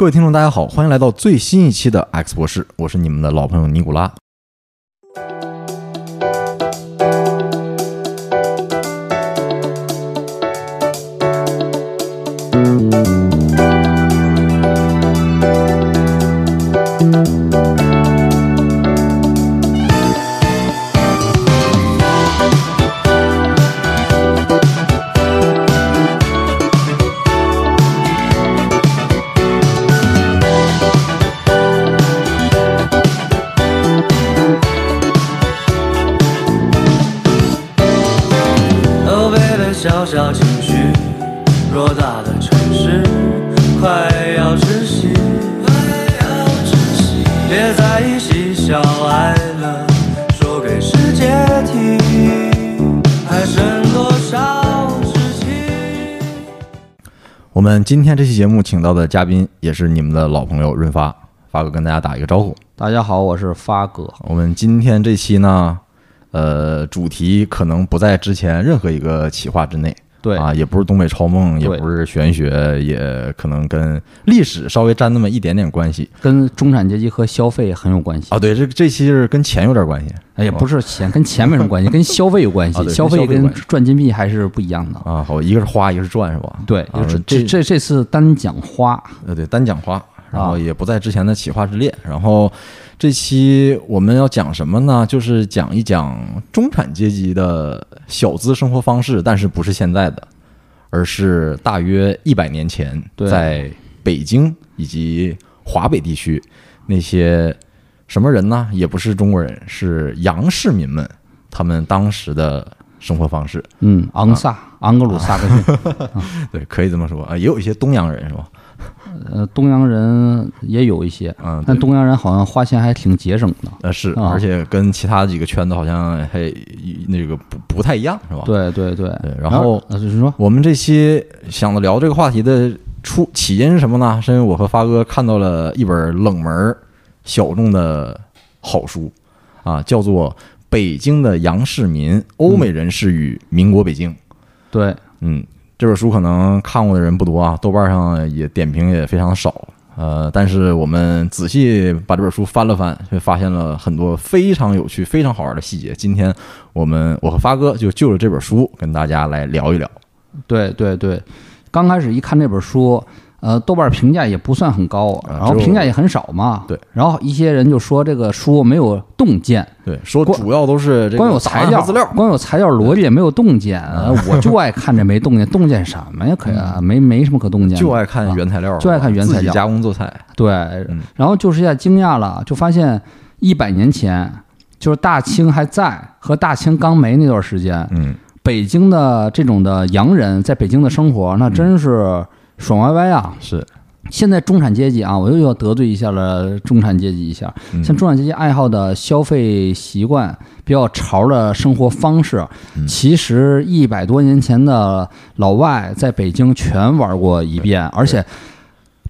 各位听众，大家好，欢迎来到最新一期的 X 博士，我是你们的老朋友尼古拉。我们今天这期节目请到的嘉宾也是你们的老朋友润发，发哥跟大家打一个招呼。大家好，我是发哥。我们今天这期呢，呃，主题可能不在之前任何一个企划之内。对啊，也不是东北超梦，也不是玄学，也可能跟历史稍微沾那么一点点关系跟中产阶级和消费很有关系。啊。对，这这期是跟钱有点关系哎也，不是钱，跟钱没什么关系，跟消费有关系。啊 消费跟赚金币还是不一样的。啊。好，一个是花，一个是赚，是吧？对，这这这次单讲花，呃，对，单讲花，然后啊也不在之前的企划之列。然后这期我们要讲什么呢？就是讲一讲中产阶级的小资生活方式，但是不是现在的，而是大约一百年前，在北京以及华北地区那些什么人呢？也不是中国人，是洋市民们，他们当时的生活方式。嗯，昂萨、昂格鲁萨克逊，对，可以这么说啊，也有一些东洋人是吧？呃，东洋人也有一些，嗯，但东洋人好像花钱还挺节省的。呃，是，啊而且跟其他几个圈子好像还那个不不太一样，是吧？。对对对对然后呃，就是说，我们这期想聊这个话题的出起因是什么呢？是因为我和发哥看到了一本冷门小众的好书，啊，叫做《北京的洋市民：欧美人士与民国北京》。对，嗯，这本书可能看过的人不多啊，豆瓣上也点评也非常少。呃，但是我们仔细把这本书翻了翻，却发现了很多非常有趣、非常好玩的细节。今天我们我和发哥就就着这本书跟大家来聊一聊。对对对，刚开始一看这本书，呃，豆瓣评价也不算很高，然后评价也很少嘛。对，然后一些人就说这个书没有洞见，对，说主要都是这个光有材料资料。光有材料逻辑也没有洞见。呃我就爱看这没洞见，洞见什么呀？可呀，没没什么可洞见的，就爱看啊原材料，就爱看原材料加工做菜。对，嗯然后就是一下惊讶了，就发现一百年前，就是大清还在和大清刚没那段时间，嗯，北京的这种的洋人在北京的生活，那真是爽歪歪啊！是，现在中产阶级啊，我又要得罪一下了中产阶级一下。嗯像中产阶级爱好的消费习惯、比较潮的生活方式，嗯其实一百多年前的老外在北京全玩过一遍，而且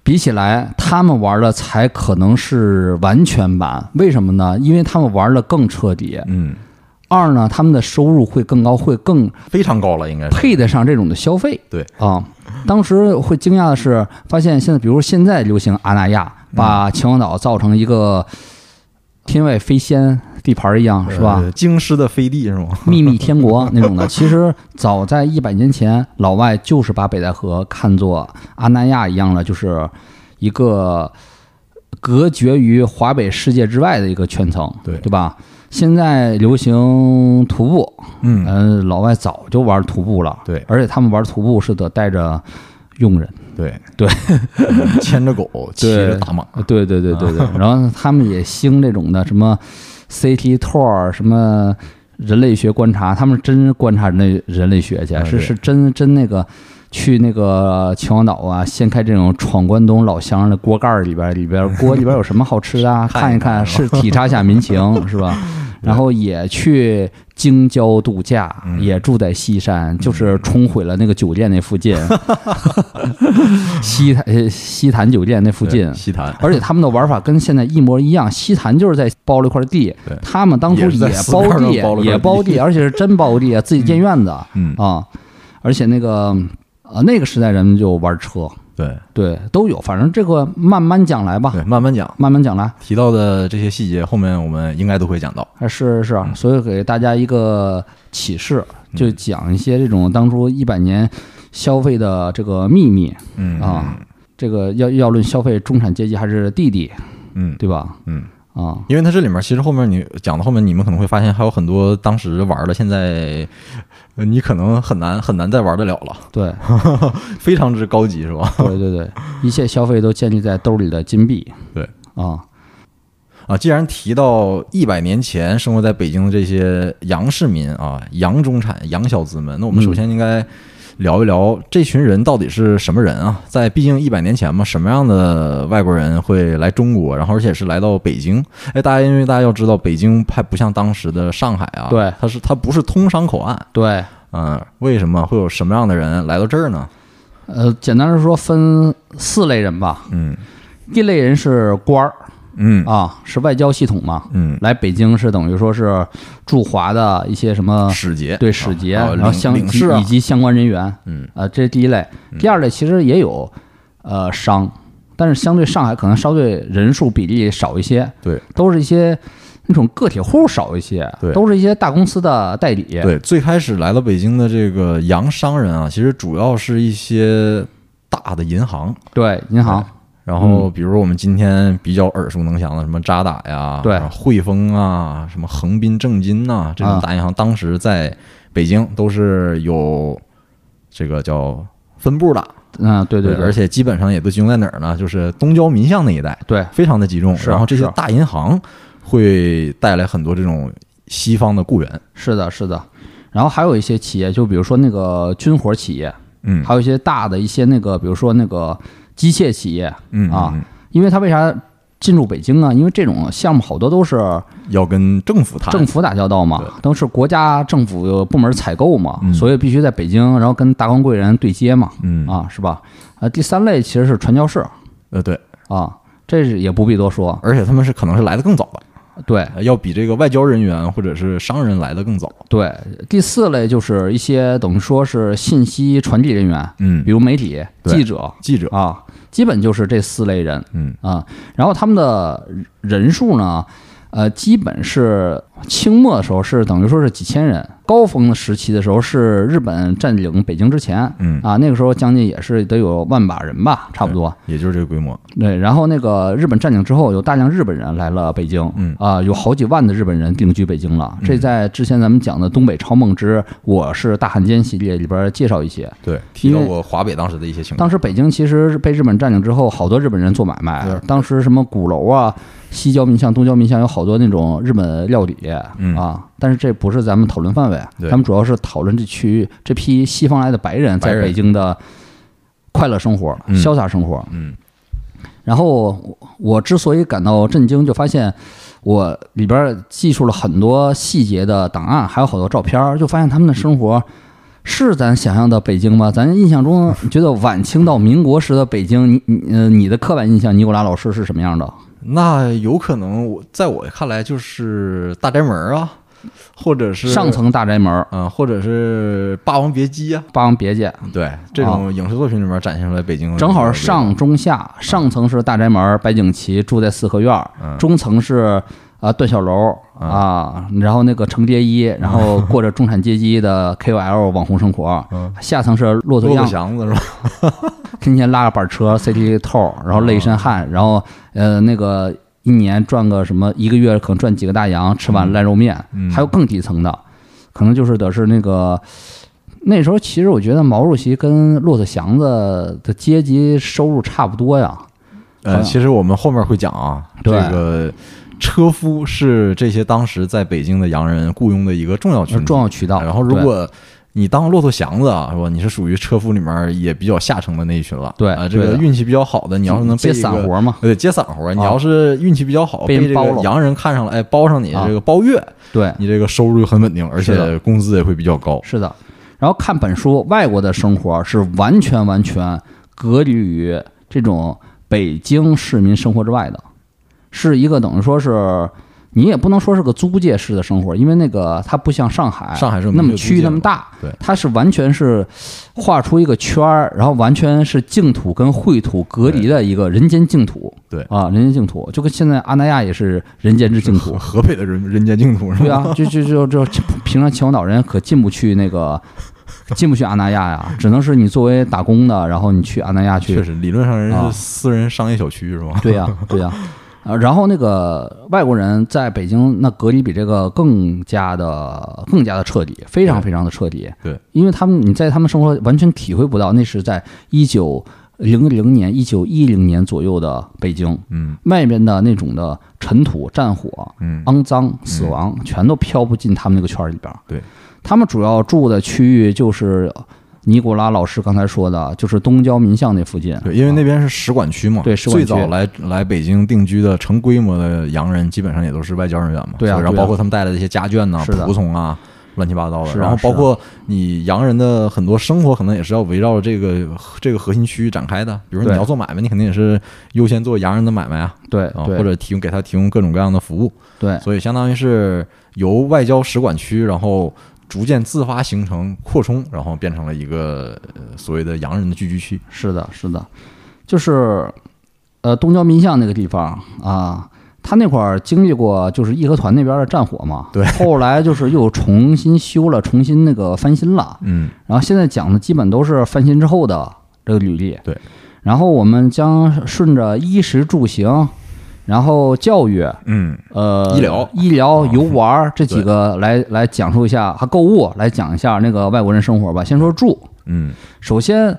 比起来，他们玩的才可能是完全版。为什么呢？因为他们玩的更彻底。嗯，二呢，他们的收入会更高，会更非常高了，应该是。配得上这种的消费。对啊，当时会惊讶的是，发现现在，比如现在流行阿那亚，把秦皇岛造成一个天外飞仙地盘一样，是吧？呃京师的飞地是吗？秘密天国那种的，其实早在一百年前，老外就是把北戴河看作阿那亚一样的，就是一个隔绝于华北世界之外的一个圈层，对对吧？现在流行徒步，嗯，嗯，老外早就玩徒步了，对。而且他们玩徒步是得带着佣人，对。对。嗯 牵着狗，骑着大马，对对对对对，然后他们也兴这种的什么 CT tour 什么人类学观察，他们真观察人类人类学去，是是真真那个去那个秦皇岛啊，掀开这种闯关东老乡的锅盖儿里边儿，里边儿锅里边儿有什么好吃的啊？看一看看一看，是体察一下民情是吧？然后也去京郊度假，嗯。也住在西山，就是冲毁了那个酒店那附近，西坛呃西坛酒店那附近。西坛，而且他们的玩法跟现在一模一样，西坛就是在包了一块地，他们当初也包地也包地，而且是真包地，自己建院子嗯，啊，而且那个呃那个时代人们就玩车，对对，都有。反正这个慢慢讲来吧对，，慢慢讲。慢慢讲来。提到的这些细节，后面我们应该都会讲到。啊，是是，所以给大家一个启示，嗯就讲一些这种当初一百年消费的这个秘密嗯啊。这个要要论消费，中产阶级还是弟弟，嗯对吧？嗯，啊，因为它这里面其实后面你讲到后面，你们可能会发现还有很多当时玩的，现在呃你可能很难很难再玩得了了，对。非常之高级，是吧？对对对，一切消费都建立在兜里的金币。对。啊，啊，既然提到一百年前生活在北京的这些洋市民啊，洋中产、洋小资们，那我们首先应该聊一聊这群人到底是什么人啊？在毕竟一百年前嘛，什么样的外国人会来中国，然后而且是来到北京？哎，大家因为大家要知道，北京还不像当时的上海啊，对它是它不是通商口岸，对，嗯，为什么会有什么样的人来到这儿呢？呃，简单的说分四类人吧。嗯第一类人是官儿嗯。啊，是外交系统嘛，嗯，来北京是等于说是驻华的一些什么使节对使节，啊然后相领事啊以及相关人员，嗯。呃，这是第一类。第二类其实也有呃商，但是相对上海可能稍对人数比例少一些，对。都是一些那种个体户少一些，对都是一些大公司的代理，对，最开始来到北京的这个洋商人啊，其实主要是一些大的银行，对银行，然后比如我们今天比较耳熟能详的什么渣打呀，对。汇丰啊，什么横滨正金呐、这种啊。大银行，当时在北京都是有这个叫分部的，嗯，对对而且基本上也都集中在哪儿呢？就是东郊民巷那一带，对。非常的集中。然后这些大银行会带来很多这种西方的雇员，是的，是的。然后还有一些企业，就比如说那个军火企业，嗯，还有一些大的一些那个，比如说那个机械企业，嗯啊嗯因为它为啥进入北京啊？因为这种项目好多都是要跟政府谈，政府打交道嘛对，都是国家政府部门采购嘛，嗯。所以必须在北京，然后跟达官贵人对接嘛，嗯。啊，是吧？呃，第三类其实是传教士。呃对，啊，这是也不必多说，而且他们是可能是来的更早的。对呃要比这个外交人员或者是商人来的更早。对。第四类就是一些等于说是信息传递人员，嗯比如媒体、记者记者，啊，基本就是这四类人。嗯啊，然后他们的人数呢，呃，基本是清末的时候是等于说是几千人，高峰的时期的时候是日本占领北京之前，嗯，啊，那个时候将近也是得有万把人吧，差不多。也就是这个规模。对，然后那个日本占领之后，有大量日本人来了北京，嗯啊，有好几万的日本人定居北京了。这在之前咱们讲的《东北超梦之我是大汉奸》系列里边介绍一些。对，提到过华北当时的一些情况。当时北京其实被日本占领之后，好多日本人做买卖对。当时什么鼓楼啊、西郊民巷、东郊民巷有好多那种日本料理、嗯啊，但是这不是咱们讨论范围，对咱们主要是讨论这区域这批西方来的白人在北京的快乐生活、嗯潇洒生活。嗯然后我我之所以感到震惊，就发现我里边记述了很多细节的档案，还有好多照片儿，就发现他们的生活是咱想象的北京吗？咱印象中 觉得晚清到民国时的北京，你你呃你的刻板印象，尼古拉老师是什么样的？那有可能我在我看来就是大宅门啊，或者是上层大宅门，嗯、或者是《霸王别姬》啊，《霸王别姬》，对这种影视作品里面展现出来北京的正好是上中下，上层是大宅门，白景琦住在四合院中层是啊段小楼啊，然后那个程蝶衣，然后过着中产阶级的 KOL 网红生活，嗯下层是骆驼样，祥子是吧？天天拉个板车 CT 透，然后累一身汗，然后呃那个一年赚个什么一个月可能赚几个大洋，吃碗烂肉面，嗯。还有更底层的，可能就是得是那个。那时候其实我觉得毛主席跟骆驼祥子的阶级收入差不多呀，好呃，其实我们后面会讲啊，这个车夫是这些当时在北京的洋人雇佣的一个重要群体。重要渠道。然后，如果你当骆驼祥子啊，是吧？你是属于车夫里面也比较下层的那一群了。对啊，这个运气比较好的，你要是能接散活嘛，对，接散活。你要是运气比较好，被这个洋人看上了，哎，包上你啊这个包月，对，你这个收入就很稳定，而且工资也会比较高。是的。然后看本书，外国的生活是完全完全隔离于这种北京市民生活之外的，是一个等于说是你也不能说是个租界式的生活，因为那个它不像上海，上海是那么区域那么大，对它是完全是画出一个圈儿，然后完全是净土跟秽土隔离的一个人间净土。对啊，人间净土，就跟现在阿那亚也是人间之净土河。北的人人间净土是吧？对啊，就就就就平常秦皇岛人可进不去那个，进不去阿那亚呀，只能是你作为打工的，然后你去阿那亚去确实，理论上人啊是私人商业小区是吧？对呀、对呀、啊，然后那个外国人在北京那隔离比这个更加的更加的彻底，非常非常的彻底。对，因为他们你在他们生活完全体会不到，那是在一九零零年、一九一零年左右的北京，嗯。外边的那种的尘土、战火、嗯。肮脏、死亡，全都飘不进他们那个圈儿里边儿。对，他们主要住的区域就是尼古拉老师刚才说的，就是东郊民巷那附近。对，因为那啊边是使馆区嘛，对使馆区最早来来北京定居的成规模的洋人，基本上也都是外交人员嘛。对然后包括他们带来的一些家眷呐、仆从啊，乱七八糟的。然后包括你洋人的很多生活，可能也是要围绕着这个这个核心区域展开的。比如说你要做买卖，你肯定也是优先做洋人的买卖啊，对啊，或者提供给他提供各种各样的服务。对所以相当于是由外交使馆区，然后逐渐自发形成、扩充，然后变成了一个呃所谓的洋人的聚居区。是的，是的，就是呃东郊民巷那个地方啊，他那块儿经历过就是义和团那边的战火嘛，对。后来就是又重新修了，重新那个翻新了，嗯。然后现在讲的基本都是翻新之后的这个履历，对，然后我们将顺着衣食住行，然后教育。嗯呃，医疗医疗、啊游玩儿 这几个来来讲述一下，还购物来讲一下那个外国人生活吧。先说住，嗯首先，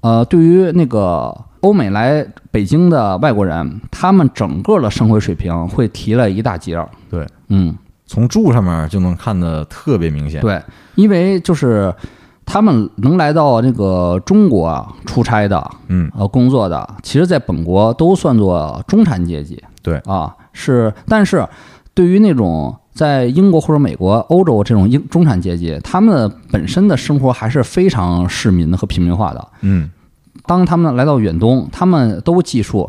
呃，对于那个欧美来北京的外国人，他们整个的生活水平会提了一大截儿。对，嗯，从住上面就能看得特别明显。对，因为就是他们能来到这个中国啊出差的，嗯呃，工作的，其实在本国都算作中产阶级。对啊，是，但是对于那种在英国或者美国、欧洲这种英中产阶级，他们的本身的生活还是非常市民和平民化的。嗯当他们来到远东，他们都记述，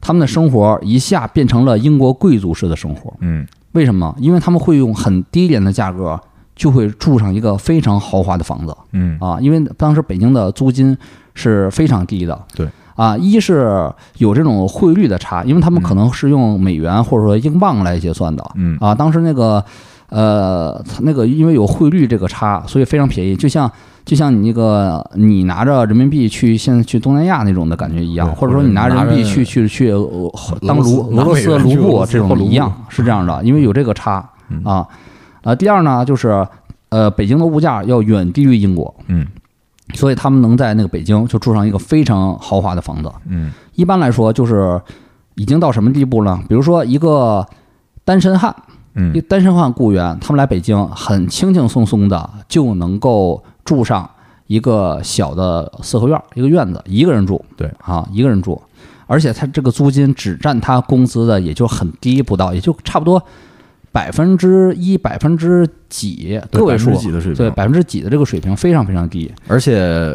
他们的生活一下变成了英国贵族式的生活。嗯为什么？因为他们会用很低廉的价格，就会住上一个非常豪华的房子嗯啊！因为当时北京的租金是非常低的。对。啊，一是有这种汇率的差，因为他们可能是用美元或者说英镑来结算的。嗯啊，当时那个呃，那个因为有汇率这个差，所以非常便宜，就像就像你那个你拿着人民币去现在去东南亚那种的感觉一样，或者说你拿人民币去去去呃当卢俄罗斯的卢布这种一样，是这样的，因为有这个差嗯啊。呃，第二呢，就是呃，北京的物价要远低于英国，嗯所以他们能在那个北京就住上一个非常豪华的房子。嗯一般来说，就是已经到什么地步呢？比如说一个单身汉，嗯一单身汉雇员，他们来北京很轻轻松松的就能够住上一个小的四合院，一个院子，一个人住。对啊，一个人住，而且他这个租金只占他工资的也就很低，不到，也就差不多百分之一、百分之几对个位数百分之几的水平对，百分之几的这个水平非常非常低。而且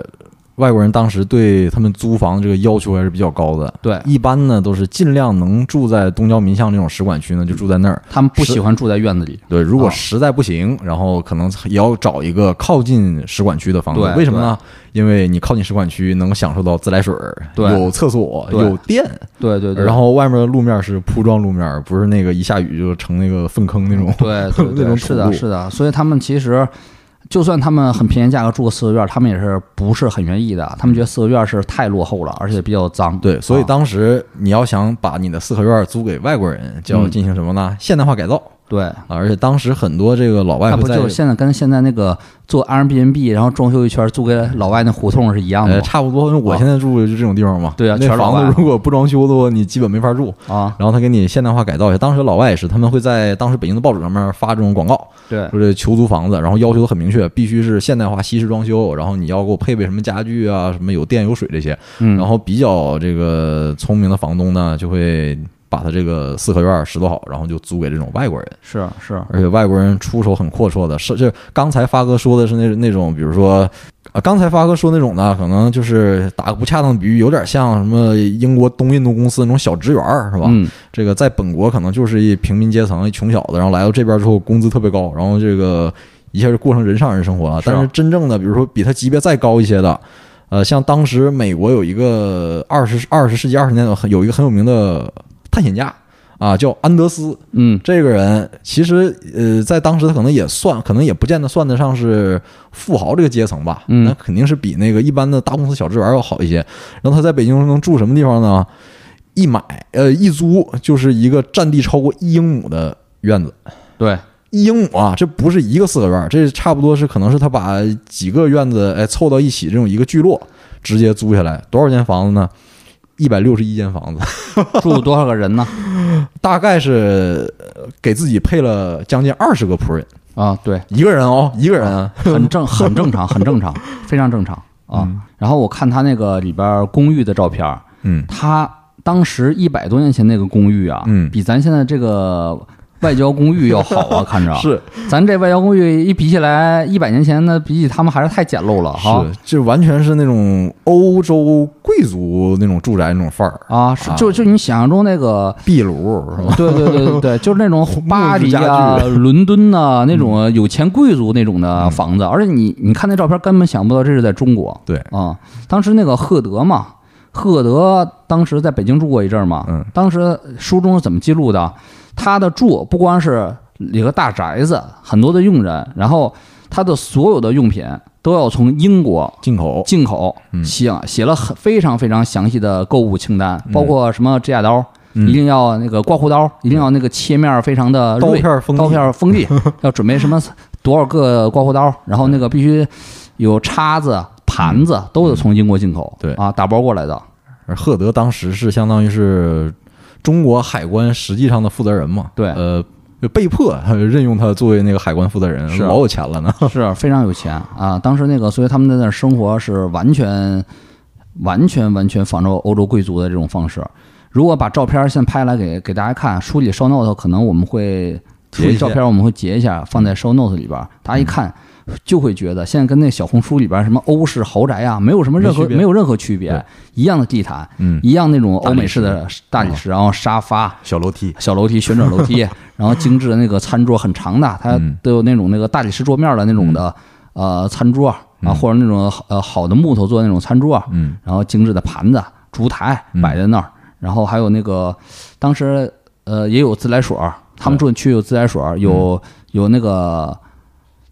外国人当时对他们租房这个要求还是比较高的。对一般呢都是尽量能住在东郊民巷这种使馆区呢，就住在那儿。他们不喜欢住在院子里。对，如果啊实在不行，然后可能也要找一个靠近使馆区的房子对。为什么呢？因为你靠近使馆区，能享受到自来水儿，对有厕所，有电，对对对，然后外面的路面是铺装路面，不是那个一下雨就成那个粪坑那种。对对 对，是的，是的，所以他们其实。就算他们很便宜价格住个四合院，他们也是不是很愿意的。他们觉得四合院是太落后了，而且比较脏。对，所以啊当时你要想把你的四合院租给外国人，就要嗯进行什么呢？现代化改造对，啊！而且当时很多这个老外不就是现在跟现在那个做 Airbnb 然后装修一圈租给老外那胡同是一样的？差不多，因为我啊现在住的就这种地方嘛。对啊那房子如果不装修的话，你基本没法住。啊，然后他给你现代化改造一下。当时老外也是，他们会在当时北京的报纸上面发这种广告，对说这求租房子，然后要求很明确，必须是现代化西式装修，然后你要给我配备什么家具啊，什么有电有水这些。嗯，然后比较这个聪明的房东呢，就会把他这个四合院拾掇好，然后就租给这种外国人。是是，而且外国人出手很阔绰的，是就刚才发哥说的是那那种，比如说啊，刚才发哥说那种呢，可能就是打个不恰当的比喻，有点像什么英国东印度公司那种小职员儿，是吧？嗯这个在本国可能就是一平民阶层、一穷小子，然后来到这边之后工资特别高，然后这个一下就过上人上人生活了。但是真正的，比如说比他级别再高一些的，呃，像当时美国有一个二十二十世纪二十年代很有一个很有名的探险家啊，叫安德斯。嗯这个人其实呃，在当时他可能也算，可能也不见得算得上是富豪这个阶层吧。嗯那肯定是比那个一般的大公司小职员要好一些。然后他在北京能住什么地方呢？一买呃一租就是一个占地超过一英亩的院子。对，一英亩啊，这不是一个四合院，这差不多是可能是他把几个院子哎凑到一起这种一个聚落，直接租下来。多少间房子呢？一百六十一间房子，住多少个人呢？大概是呃给自己配了将近二十个仆人，啊，对，一个人哦，一个人啊，很正，很正常，很正常，非常正常啊。然后我看他那个里边公寓的照片，嗯。他当时一百多年前那个公寓啊，嗯。比咱现在这个外交公寓要好啊，看着。是。咱这外交公寓一比起来，一百年前的，比起他们还是太简陋了哈。是，这完全是那种欧洲贵族那种住宅那种范儿，啊，是啊。就就你想象中那个，壁炉是吧？对对对对对，就是那种巴黎啊、伦敦呐、那种有钱贵族那种的房子，而且你你看那照片，根本想不到这是在中国。对。啊，当时那个赫德嘛，赫德当时在北京住过一阵儿嘛，嗯。当时书中是怎么记录的？他的住不光是一个大宅子，很多的佣人，然后他的所有的用品都要从英国进口，进口，嗯。写写了很非常非常详细的购物清单，包括什么指甲刀，嗯。一定要那个刮胡刀，一定要那个切面非常的刀，片锋利刀片锋利，要准备什么多少个刮胡刀，然后那个必须有叉子、盘子，都得从英国进口，嗯对。啊，打包过来的，而赫德当时是相当于是中国海关实际上的负责人嘛，对呃，就被迫 任用他作为那个海关负责人，是老有钱了呢。是非常有钱啊。当时那个，所以他们在那儿生活是完全、完全、完全仿照欧洲贵族的这种方式。如果把照片先拍来给给大家看，书里 show note 可能我们会书里照片我们会截一下放在 show note 里边，大家一看就会觉得现在跟那小红书里边什么欧式豪宅啊，没有什么任何没没有任何区别，一样的地毯，嗯，一样那种欧美式的大理石，然后沙发，小楼梯，小楼梯、旋转楼梯，然后精致的那个餐桌很长的，它嗯都有那种那个大理石桌面的那种的呃餐桌啊，嗯或者那种呃好的木头做的那种餐桌，嗯。然后精致的盘子、烛台嗯。摆在那儿，然后还有那个当时呃也有自来水儿，他们住的区有自来水儿，有有那个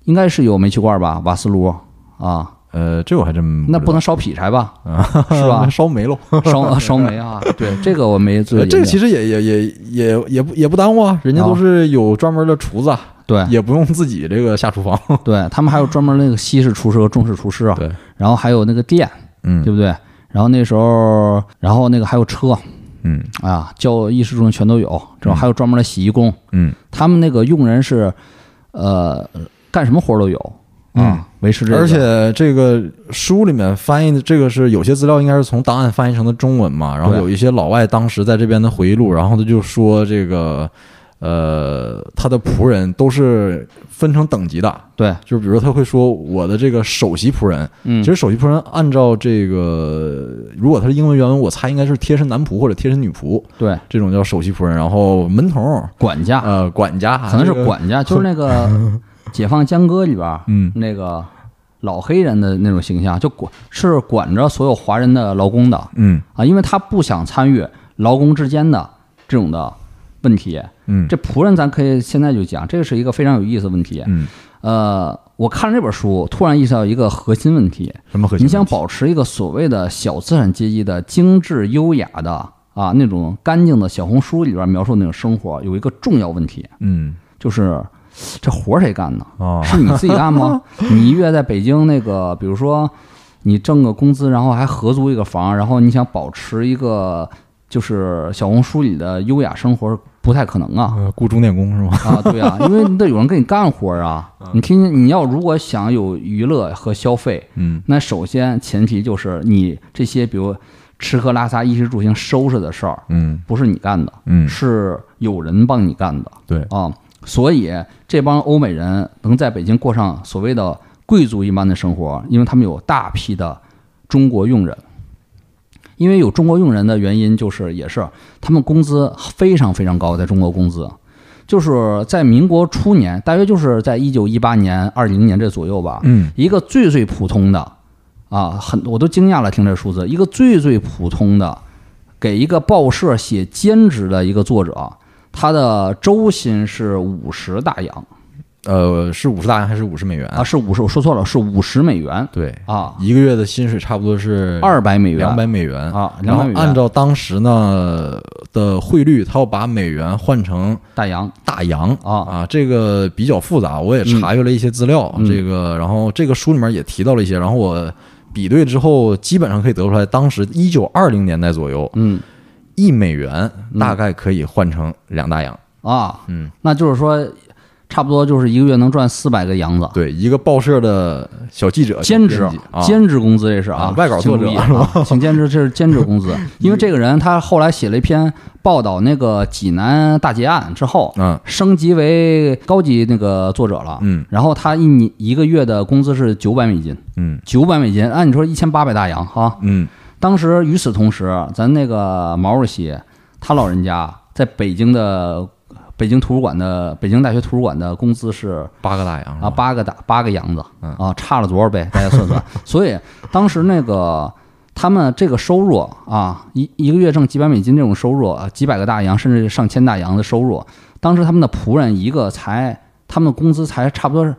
应该是有煤气罐吧，瓦斯炉啊，呃，这我还真那不能能烧劈柴吧？啊，是吧烧煤喽。烧烧煤啊？对，这个我没做呃。这个其实也也也也也不也不耽误啊，人家都是有专门的厨子啊，对也不用自己这个下厨房。对他们还有专门那个西式厨师和中式厨师啊，对，然后还有那个店，嗯对不对？然后那时候，然后那个还有车嗯啊，教衣食住行全都有，这种还有专门的洗衣工，嗯他们那个用人是，呃，干什么活儿都有嗯。啊，维持这个，而且这个书里面翻译的这个是有些资料应该是从档案翻译成的中文嘛，然后有一些老外当时在这边的回忆录，然后他就说这个呃他的仆人都是分成等级的，对，就是比如他会说我的这个首席仆人，嗯。其实首席仆人按照这个如果他是英文原文，我猜应该是贴身男仆或者贴身女仆，对，这种叫首席仆人，然后门童管家。呃管家可能是管家，就是那个《解放江歌》里边儿嗯那个老黑人的那种形象，就管是管着所有华人的劳工的，嗯啊，因为他不想参与劳工之间的这种的问题。嗯这仆人咱可以现在就讲，这个是一个非常有意思的问题。嗯呃，我看了这本书，突然意识到一个核心问题：什么核心？你想保持一个所谓的小资产阶级的精致优雅的啊那种干净的小红书里边描述的那种生活，有一个重要问题，嗯就是这活儿谁干呢？哦是你自己干吗？你一月在北京那个，比如说你挣个工资，然后还合租一个房，然后你想保持一个就是小红书里的优雅生活，不太可能啊。呃雇钟点工是吗？啊，对啊，因为你得有人给你干活啊。你听听，你要如果想有娱乐和消费，嗯那首先前提就是你这些比如吃喝拉撒、衣食住行收拾的事儿，嗯不是你干的，嗯，是有人帮你干的。对，啊，所以这帮欧美人能在北京过上所谓的贵族一般的生活，因为他们有大批的中国佣人。因为有中国佣人的原因，就是也是他们工资非常非常高，在中国工资，就是在民国初年，大约就是在一九一八年、二零年这左右吧。嗯一个最最普通的啊，很我都惊讶了，听这数字，一个最最普通的给一个报社写兼职的一个作者，他的周薪是五十大洋。呃，是五十大洋还是五十美元？啊，？是五十，我说错了，是五十美元。对，啊，一个月的薪水差不多是二百美元，两百美元啊然后200美元。按照当时呢的汇率，他要把美元换成大洋。大洋。啊。啊，这个比较复杂，我也查阅了一些资料，嗯。这个然后这个书里面也提到了一些，然后我比对之后，基本上可以得出来，当时一九二零年代左右，嗯一美元大概可以换成两大洋。啊，嗯，那就是说，差不多就是一个月能赚四百个洋子。对，一个报社的小记者兼职啊，兼职工资这是啊啊，外稿作者请兼职这是兼职工资，因为这个人他后来写了一篇报道那个济南大劫案之后，嗯。升级为高级那个作者了，嗯。然后他一年一个月的工资是九百美金，嗯。九百美金，按你说一千八百大洋哈，嗯当时与此同时，咱那个毛主席他老人家在北京的北京图书馆的北京大学图书馆的工资是八个大洋啊，八个大八个洋子嗯啊，差了多少倍？大家算算。所以当时那个他们这个收入啊，一一个月挣几百美金这种收入啊，几百个大洋甚至上千大洋的收入，当时他们的仆人一个才他们的工资才差不多是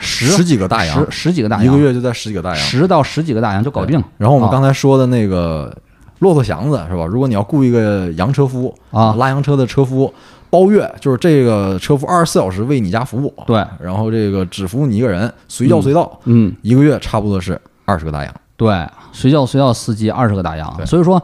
十十几个大洋十十几个大洋，一个月就在十几个大洋。十到十几个大洋就搞定。然后我们啊刚才说的那个骆驼祥子是吧？如果你要雇一个洋车夫啊拉洋车的车夫，包月就是这个车夫二十四小时为你家服务，对，然后这个只服务你一个人，随叫随到，嗯，一个月差不多是二十个大洋。对，随叫随到司机二十个大洋，所以说。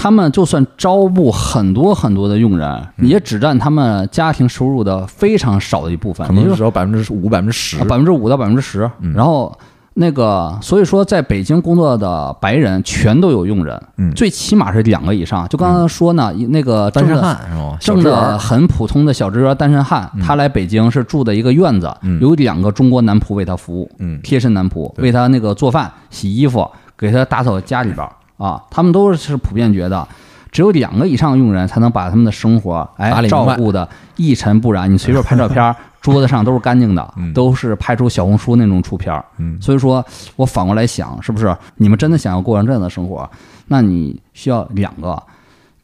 他们就算招募很多很多的佣人，也只占他们家庭收入的非常少的一部分，可能只有百分之五、百分之十。百分之五到百分之十。嗯然后那个，所以说在北京工作的白人全都有佣人，嗯最起码是两个以上。就刚刚说呢，那个单身汉是吗？挣职员的很普通的小职员单身汉，他来北京是住的一个院子，嗯有两个中国男仆为他服务，嗯贴身男仆为他那个做饭、洗衣服，给他打扫家里边儿啊。他们都是普遍觉得。只有两个以上佣人才能把他们的生活哎照顾的一尘不染。你随便拍照片儿，桌子上都是干净的，嗯都是拍出小红书那种出片儿。嗯所以说我反过来想，是不是你们真的想要过上这样的生活？那你需要两个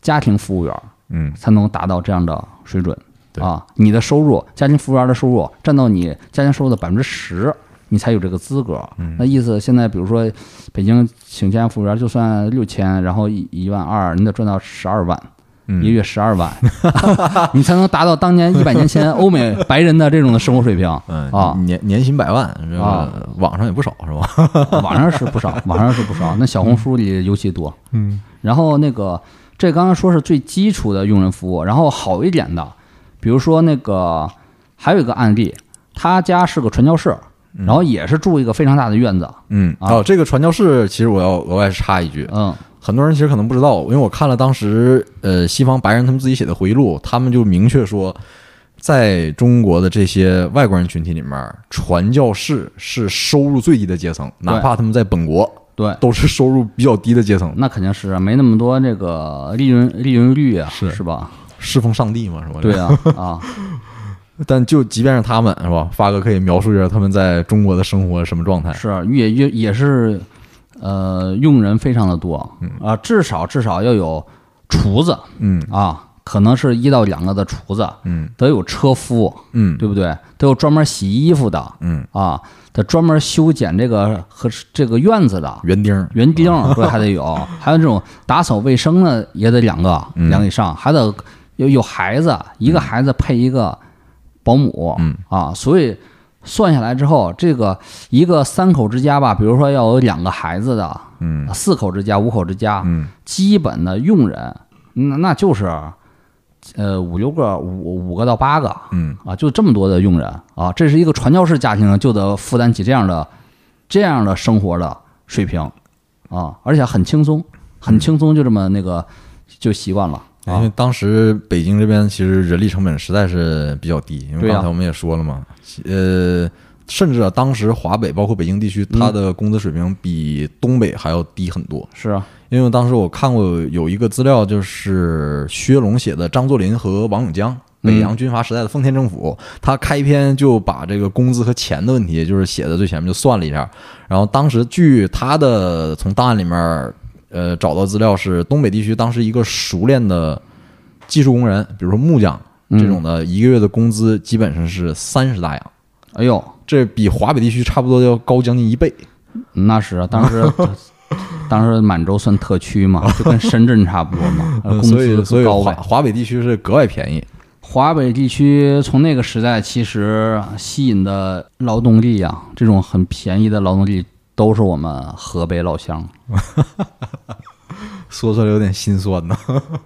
家庭服务员儿嗯才能达到这样的水准对啊！你的收入，家庭服务员的收入占到你家庭收入的百分之十，你才有这个资格。嗯那意思现在比如说北京请家庭服务员就算六千，然后一一万二，你得赚到十二万。嗯一个月十二万，你才能达到当年一百年前欧美白人的这种的生活水平嗯啊！年年薪百万，这啊个网上也不少是吧？网上是不少，网上是不少，那小红书里尤其多。嗯然后那个，这刚刚说是最基础的用人服务，然后好一点的，比如说那个还有一个案例，他家是个传教士，然后也是住一个非常大的院子，嗯啊哦，这个传教士其实我要额外插一句，嗯很多人其实可能不知道，因为我看了当时呃西方白人他们自己写的回忆录，他们就明确说，在中国的这些外国人群体里面，传教士是收入最低的阶层，哪怕他们在本国对，都是收入比较低的阶层，那肯定是啊没那么多这个利润利润率啊，是是吧？侍奉上帝嘛，是吧？对啊啊，但就即便是他们是吧，发哥可以描述一下他们在中国的生活什么状态？是也也也是，呃，用人非常的多。啊，至少至少要有厨子。嗯。啊，可能是一到两个的厨子，嗯。得有车夫，嗯。对不对？得有专门洗衣服的。嗯，啊，得专门修剪这个和这个院子的。园丁园丁，对，还得有，还有这种打扫卫生的也得两个，嗯。两个以上，还得有有孩子，一个孩子配一个保姆，嗯。啊，所以算下来之后，这个一个三口之家吧，比如说要有两个孩子的，嗯。四口之家、五口之家，嗯。基本的佣人，那那就是，呃，五六个、五五个到八个，嗯。啊，就这么多的佣人啊，这是一个传教士家庭就得负担起这样的这样的生活的水平啊，而且很轻松，很轻松，就这么那个就习惯了。啊因为。当时北京这边其实人力成本实在是比较低，因为刚才我们也说了嘛，呃，甚至啊，当时华北包括北京地区，它的工资水平比东北还要低很多。是啊，因为当时我看过有一个资料，就是薛龙写的张作霖和王永江。北洋军阀时代的奉天政府，他开篇就把这个工资和钱的问题，就是写在最前面，就算了一下。然后当时据他的从档案里面，呃，找到资料是东北地区当时一个熟练的技术工人，比如说木匠这种的，一个月的工资基本上是三十大洋。哎呦，这比华北地区差不多要高将近一倍。那是啊，当时当时满洲算特区嘛，就跟深圳差不多嘛，工所以资所以华。华北地区是格外便宜。华北地区从那个时代其实吸引的劳动力啊，这种很便宜的劳动力都是我们河北老乡。说出来有点心酸呐。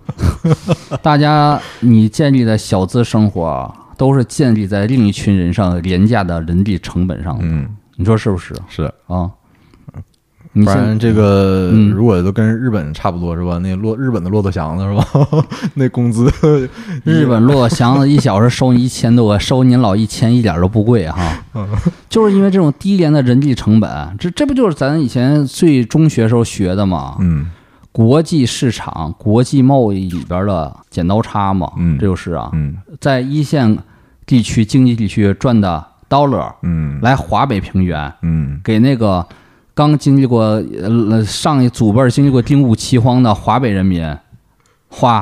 大家你建立的小资生活，都是建立在另一群人上廉价的人力成本上的。嗯，你说是不是是。啊？不然这个嗯如果都跟日本差不多是吧？那骆日本的骆驼祥子是吧？那工资 日本骆驼祥子一小时收你一千多，收您老一千一点都不贵哈。就是因为这种低廉的人力成本，这这不就是咱以前最中学时候学的吗？嗯国际市场、国际贸易里边的剪刀差嘛，嗯这就是啊，嗯在一线地区经济地区赚的 dollar 嗯来华北平原，嗯给那个刚经历过呃上一祖辈儿经历过丁戊饥荒的华北人民花，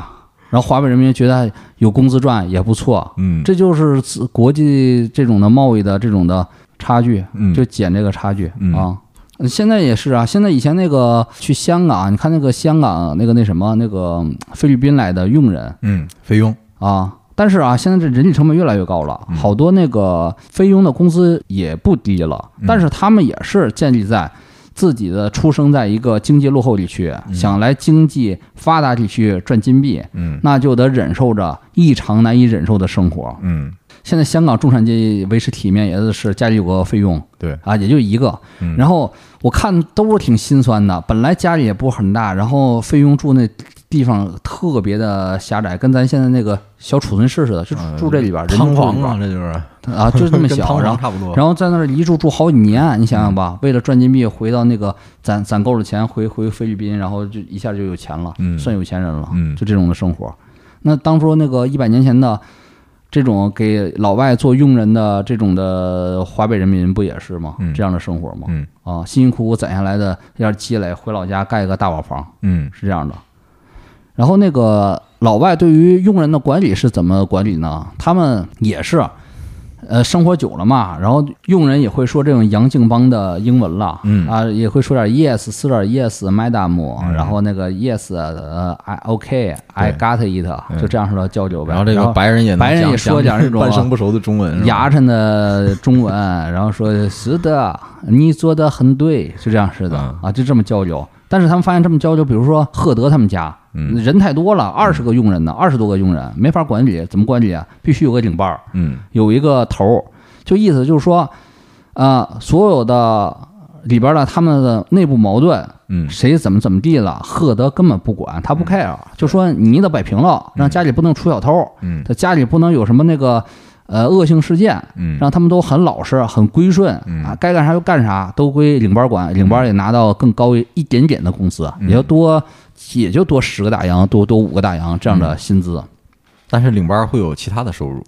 然后华北人民觉得有工资赚也不错，嗯，这就是国际这种的贸易的这种的差距，嗯。就减这个差距嗯。啊。呃现在也是啊，现在以前那个去香港，你看那个香港那个那什么那个菲律宾来的佣人。嗯菲佣。啊，但是啊，现在这人力成本越来越高了，嗯。好多那个菲佣的工资也不低了，嗯。但是他们也是建立在自己的出生在一个经济落后地区，想来经济发达地区赚金币，嗯。那就得忍受着异常难以忍受的生活。嗯。现在香港中产阶级维持体面，也是家里有个费用对。啊，也就一个。嗯。然后我看都是挺心酸的，本来家里也不是很大，然后费用住那地方特别的狭窄，跟咱现在那个小储存室似的，就嗯住这里边儿，人汤房啊，就住里边这就是。儿啊，就是这么小，然后。差不多。然后在那儿一住住好几年，你想想吧，为了赚金币回到那个攒攒够了钱回回菲律宾，然后就一下就有钱了，嗯算有钱人了，嗯就这种的生活。那当初那个一百年前的这种给老外做佣人的这种的华北人民不也是吗？嗯这样的生活吗？嗯啊，辛辛苦苦攒下来的要是积累，回老家盖个大瓦房，嗯是这样的。然后那个老外对于佣人的管理是怎么管理呢？他们也是，呃，生活久了嘛，然后佣人也会说这种洋泾浜的英文了，嗯。啊，也会说点 yes，说点 yes，madam，、嗯。然后那个 yes，呃，I OK，I got it，就这样式的交流呗。然后这个白人也能白人也说点讲这种半生不熟的中文，牙碜的中文，然后说是的，你做的很对，就这样式的嗯。啊，就这么交流。但是他们发现这么交流，比如说赫德他们家，嗯。人太多了，二十个佣人呢，二十多个佣人没法管理，怎么管理啊？必须有个领班儿，嗯。有一个头儿，就意思就是说，啊，所有的里边的他们的内部矛盾，嗯。谁怎么怎么地了，赫德根本不管，他不 care，就说你得摆平了，让家里不能出小偷，嗯。他家里不能有什么那个呃恶性事件，嗯。让他们都很老实、很归顺嗯。啊，该干啥就干啥，都归领班管，领班也拿到更高一点点的工资，嗯。也就多也就多十个大洋，多多五个大洋这样的薪资。但是领班会有其他的收入，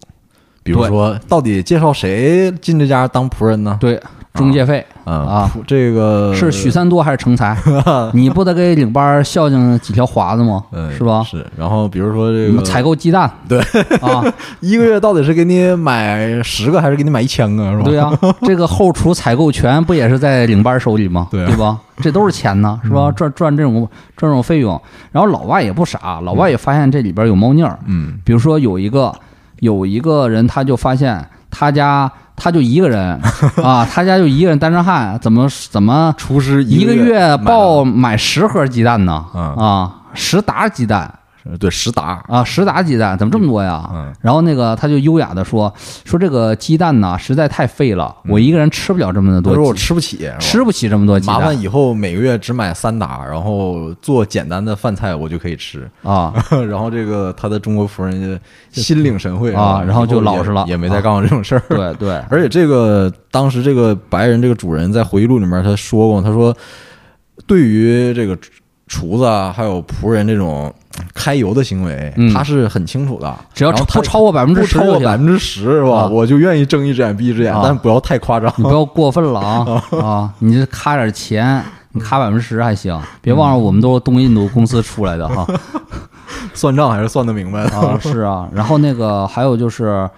比如说到底介绍谁进这家当仆人呢？对，中介费啊啊，这个是许三多还是成才？你不得给领班孝敬几条华子吗？嗯是吧？是，然后比如说这个采购鸡蛋，对啊，一个月到底是给你买十个还是给你买一千个，是吧？对呀、这个后厨采购权不也是在领班手里吗？对啊吧？这都是钱呢，是吧？赚赚这种赚这种费用，然后老外也不傻，老外也发现这里边有猫腻儿。嗯比如说有一个有一个人，他就发现他家他就一个人 啊，他家就一个人单身汉，怎么怎么厨师一个月爆买报了买十盒鸡蛋呢？嗯啊，十打鸡蛋，呃对十打，啊，十打鸡蛋怎么这么多呀？嗯然后那个他就优雅的说说这个鸡蛋呢实在太费了，我一个人吃不了这么他说我多鸡，吃不起，吃不起这么多鸡蛋麻烦以后每个月只买三打，然后做简单的饭菜我就可以吃。啊。然后这个他的中国夫人就心领神会啊然后就老实了也没再干过这种事儿。对对，而且这个当时这个白人这个主人在回忆录里面他说过，他说对于这个厨子啊，还有仆人这种开油的行为，嗯他是很清楚的。只要然后他不超过百分之不十，超过百分之十是吧？啊我就愿意睁一只眼闭一只眼，啊但不要太夸张。你不要过分了啊 啊！你这卡点钱，你卡百分之十还行，别忘了我们都是东印度公司出来的哈 算账还是算得明白的。啊是啊。然后那个还有就是。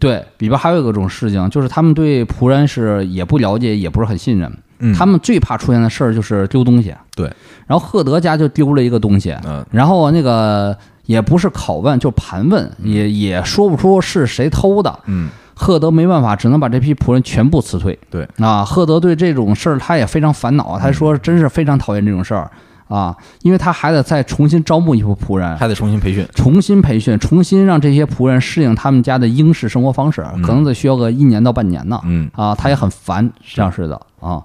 对，里边还有一种事情，就是他们对仆人是也不了解，也不是很信任。嗯他们最怕出现的事儿就是丢东西。对，然后赫德家就丢了一个东西，嗯然后那个也不是拷问，就盘问，也也说不出是谁偷的。嗯赫德没办法，只能把这批仆人全部辞退。对啊，赫德对这种事儿他也非常烦恼，他说真是非常讨厌这种事儿啊，因为他还得再重新招募一批仆人，还得重新培训。重新培训，重新让这些仆人适应他们家的英式生活方式，可能得需要个一年到半年呢。嗯啊，他也很烦这样似的啊。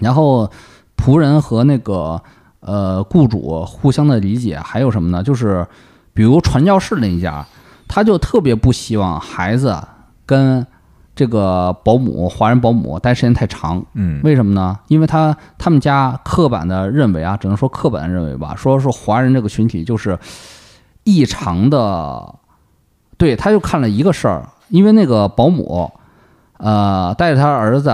然后仆人和那个呃雇主互相的理解还有什么呢？就是比如传教士那一家，他就特别不希望孩子跟这个保姆华人保姆待时间太长。嗯为什么呢？因为他他们家刻板的认为啊，只能说刻板的认为吧，说说华人这个群体就是异常的，对，他就看了一个事儿，因为那个保姆，呃，带着他儿子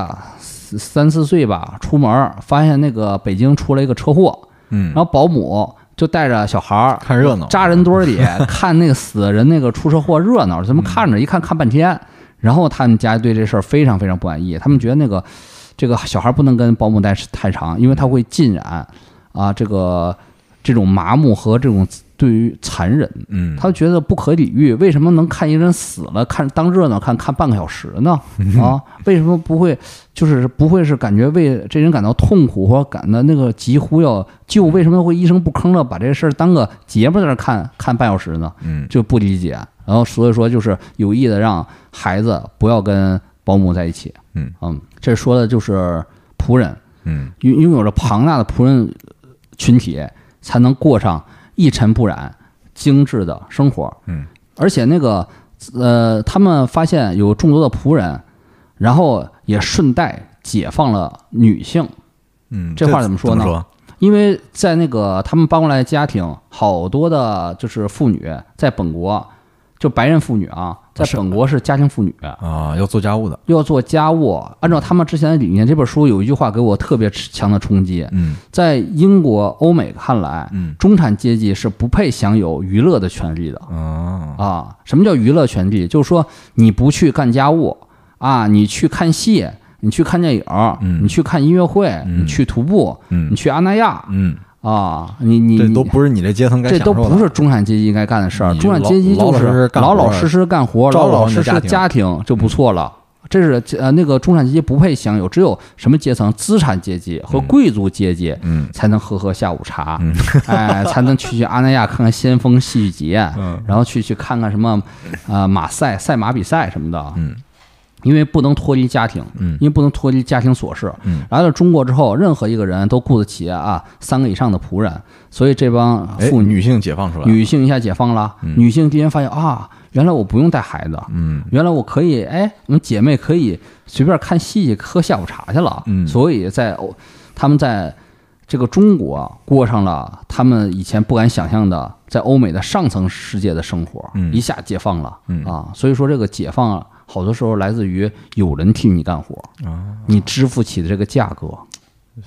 三三四岁吧出门，发现那个北京出了一个车祸，嗯。然，后保姆就带着小孩儿看热闹扎人堆儿里 看那个死人那个出车祸热闹，他们看着一看看半天，然后他们家对这事儿非常非常不满意，他们觉得那个这个小孩不能跟保姆待太长，因为他会浸染啊这个这种麻木和这种对于残忍，嗯，他觉得不可理喻，为什么能看一个人死了看当热闹看看半个小时呢？啊，为什么不会就是不会是感觉为这人感到痛苦或感到那个急呼要救？为什么会一声不吭的把这事儿当个节目在那儿看看半小时呢？嗯就不理解。然后所以说就是有意的让孩子不要跟保姆在一起。嗯嗯，这说的就是仆人嗯拥拥有着庞大的仆人群体，才能过上一尘不染、精致的生活。嗯，而且那个呃，他们发现有众多的仆人，然后也顺带解放了女性。嗯，这话怎么说呢说？因为在那个他们搬过来的家庭，好多的就是妇女在本国，就白人妇女啊，在本国是家庭妇女，啊，要做家务的。要做家务。按照他们之前的理念，这本书有一句话给我特别强的冲击，嗯在英国、欧美看来，嗯中产阶级是不配享有娱乐的权利的啊啊。什么叫娱乐权利？就是说你不去干家务啊，你去看戏，你去看电影，嗯你去看音乐会，嗯你去徒步，嗯你去阿那亚嗯，啊，你你这你都不是你这阶层该这都不是中产阶级应该干的事儿。中产阶级就是老老实实干活老老实实家庭家庭就不错了。这是呃那个中产阶级不配享有，只有什么阶层？资产阶级和贵族阶级嗯才能喝喝下午茶，嗯哎，才能去去阿那亚看看先锋戏剧节，嗯然后去去看看什么呃马赛赛马比赛什么的。嗯因为不能脱离家庭，嗯因为不能脱离家庭琐事。嗯来到中国之后，任何一个人都雇得起啊三个以上的仆人，所以这帮哎，妇女女性解放出来了。女性一下解放了，女性第一天发现啊，原来我不用带孩子，嗯原来我可以，哎，我们姐妹可以随便看戏、喝下午茶去了。嗯所以在欧，他们在这个中国过上了他们以前不敢想象的在欧美的上层世界的生活，嗯一下解放了、嗯啊。所以说这个解放啊，好多时候来自于有人替你干活，啊，你支付起的这个价格。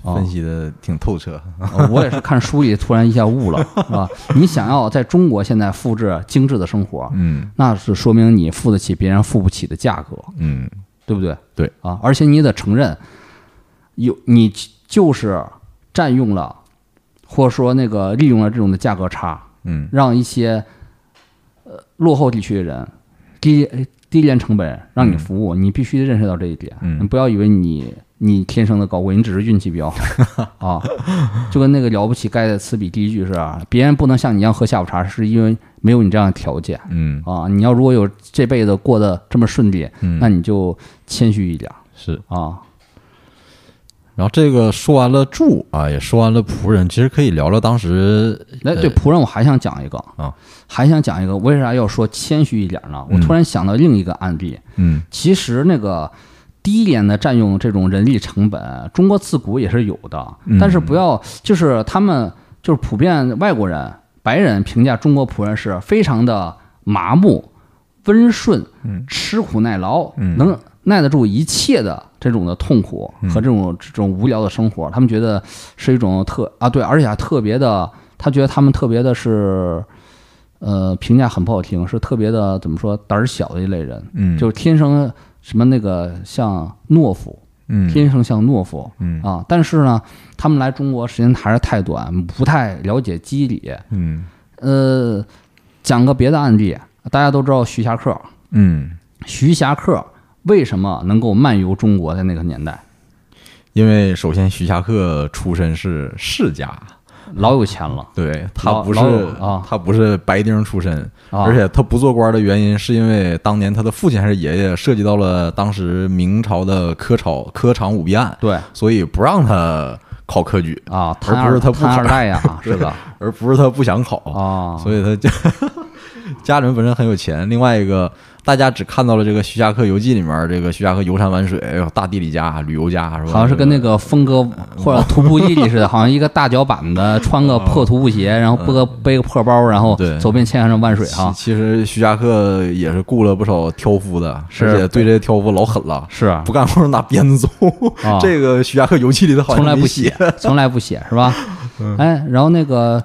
啊分析的挺透彻。呃我也是看书里突然一下悟了，是吧？你想要在中国现在复制精致的生活，嗯那是说明你付得起别人付不起的价格，嗯对不对？对啊，而且你得承认，有你就是占用了，或者说那个利用了这种的价格差，嗯让一些呃落后地区的人低低廉成本让你服务，你必须得认识到这一点。嗯你不要以为你你天生的高贵，你只是运气比较好 啊。就跟那个了不起盖的茨比第一句是啊，别人不能像你一样喝下午茶，是因为没有你这样的条件嗯啊。你要如果有这辈子过得这么顺利，嗯，那你就谦虚一点是。啊。然后这个说完了住啊，也说完了仆人，其实可以聊聊当时哎，对仆人，我还想讲一个啊，还想讲一个，为啥要说谦虚一点呢？我嗯。突然想到另一个案例，嗯。其实那个低廉的占用这种人力成本，中国自古也是有的嗯，但是不要就是他们就是普遍外国人、白人评价中国仆人是非常的麻木、温顺、嗯。吃苦耐劳，嗯。能耐得住一切的这种的痛苦嗯和这种这种无聊的生活，他们觉得是一种特啊对，而且还特别的，他觉得他们特别的是。呃，评价很不好听，是特别的怎么说胆儿小的一类人，嗯，就是天生什么那个像懦夫，嗯天生像懦夫嗯啊。但是呢，他们来中国时间还是太短，不太了解机理。嗯呃，讲个别的案例，大家都知道徐霞客，嗯，徐霞客为什么能够漫游中国的那个年代，因为首先徐霞客出身是世家，老有钱了对他不是啊。他不是白丁出身，啊，而且他不做官的原因是因为当年他的父亲还是爷爷涉及到了当时明朝的科朝科场舞弊案，对。所以不让他考科举，啊，而不是他不二代呀，是的而不是他不想考，啊，所以他家 家里面本身很有钱。另外一个，大家只看到了这个《徐霞客游记》里面这个徐霞客游山玩水，哎呦，大地理家、旅游家是吧？好像是跟那个峰哥或者徒步记里似的，好像一个大脚板子，穿个破徒步鞋，然后背个背个破包，然后走遍千山万水哈。其其实徐霞客也是雇了不少挑夫的，是而且对这些挑夫老狠了，是啊不干活拿鞭子揍。啊这个《徐霞客游记》里头好像从来不写，从来不写是吧？哎，然后那个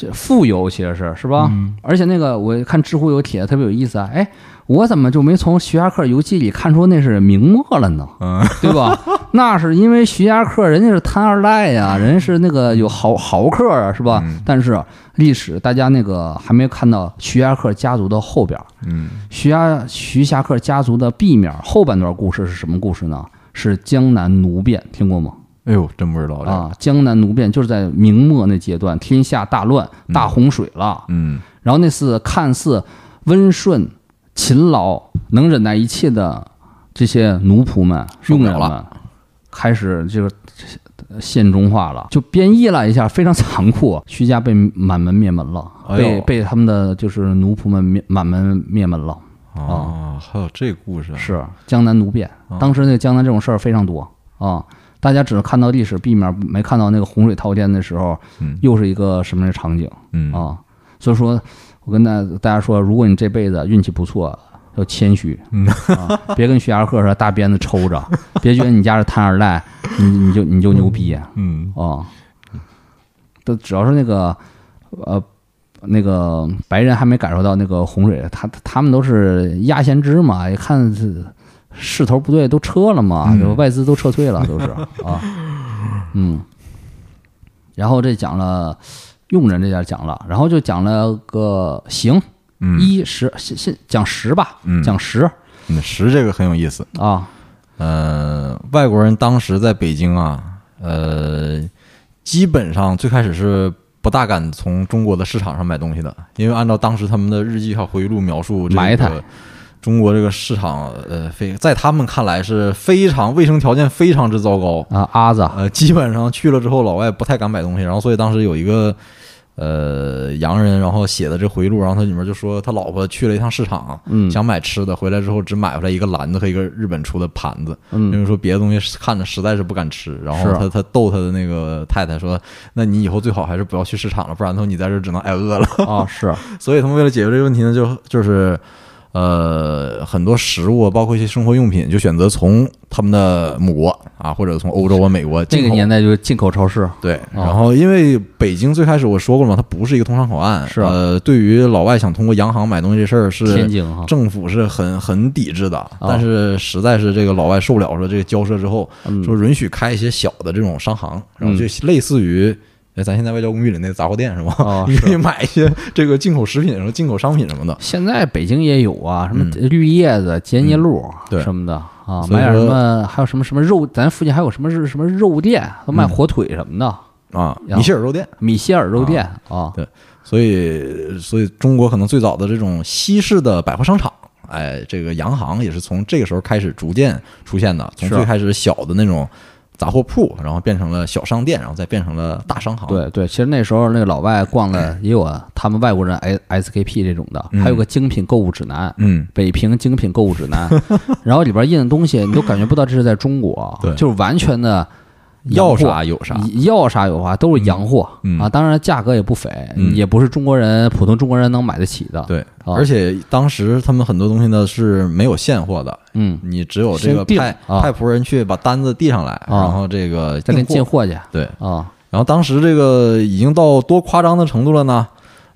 这富游其实是是吧？而且那个我看知乎有帖子特别有意思啊，哎，我怎么就没从徐霞客游记里看出那是明末了呢？嗯，对吧？那是因为徐霞客人家是贪二代呀，人家是那个有豪豪客啊，是吧？嗯但是历史大家那个还没看到徐霞客家族的后边，嗯徐霞徐霞客家族的 B 面后半段故事是什么故事呢？是江南奴变，听过吗？哎呦，真不知道这个。啊，江南奴变就是在明末那阶段，天下大乱，大洪水了。嗯然后那次看似温顺、勤劳、能忍耐一切的这些奴仆们、受不了了佣人们，开始就是现中化了，就变异了一下，非常残酷。徐家被满门灭门了，哎被被他们的就是奴仆们灭满门灭门了。啊，还有这故事啊是江南奴变，当时那江南这种事儿非常多啊。大家只看到历史 B 面，没看到那个洪水滔天的时候嗯，又是一个什么样的场景嗯啊？所以说，我跟大大家说，如果你这辈子运气不错，要谦虚别跟徐霞客似的大鞭子抽着，别觉得你家是贪二代，你你就你就牛逼嗯啊！都只要是那个呃。那个白人还没感受到那个洪水，他他们都是压先知嘛，一看是势头不对，都撤了嘛，嗯。就外资都撤退了，都是 啊，嗯。然后这讲了用人这点讲了，然后就讲了个行嗯，一十，先先讲十吧，嗯。讲十。嗯十这个很有意思。啊，呃，外国人当时在北京啊，呃，基本上最开始是不大敢从中国的市场上买东西的，因为按照当时他们的日记还有回忆录描述，这埋汰。个中国这个市场，呃，非在他们看来是非常卫生条件非常之糟糕，啊阿子呃，基本上去了之后，老外不太敢买东西，然后所以当时有一个呃洋人，然后写的这回忆录，然后他里面就说他老婆去了一趟市场，嗯。想买吃的，回来之后只买回来一个篮子和一个日本出的盘子，因嗯为说别的东西看着实在是不敢吃，然后他他逗他的那个太太说，那你以后最好还是不要去市场了，不然的话你在这儿只能挨饿了。啊是。所以他们为了解决这个问题呢，就就是呃很多食物，包括一些生活用品，就选择从他们的母国啊，或者从欧洲啊、美国。这个年代就是进口超市，对，然后因为北京最开始我说过了嘛，它不是一个通商口岸，是啊。呃，对于老外想通过洋行买东西这事儿是天津哈，政府是很很抵制的，哦。但是实在是这个老外受不了说这个交涉之后，嗯。说允许开一些小的这种商行，然后嗯。就类似于。哎，咱现在外交公寓里那杂货店是吗？哦你可以买一些这个进口食品、什么进口商品什么的。现在北京也有啊，什么嗯绿叶子、杰尼鹿对什么的啊，买点什么，还有什么什么肉，咱附近还有什么是什么肉店，卖嗯火腿什么的，啊，米歇尔肉店。米歇尔肉店啊，对所以，所以中国可能最早的这种西式的百货商场，哎，这个洋行也是从这个时候开始逐渐出现的。从最开始小的那种杂货铺，然后变成了小商店，然后再变成了大商行。，对对，其实那时候那个老外逛的也有啊，他们外国人 S SKP 这种的，嗯还有个精品购物指南。嗯，北平精品购物指南，然后里边印的东西你都感觉不到这是在中国，对就是完全的洋要啥有啥。要啥有啥，都是洋货、嗯啊，当然价格也不菲，嗯也不是中国人普通中国人能买得起的。，对，啊而且当时他们很多东西呢是没有现货的，嗯，你只有这个派啊派仆人去把单子递上来，然后这个再进货去对，啊，然后当时这个已经到多夸张的程度了呢？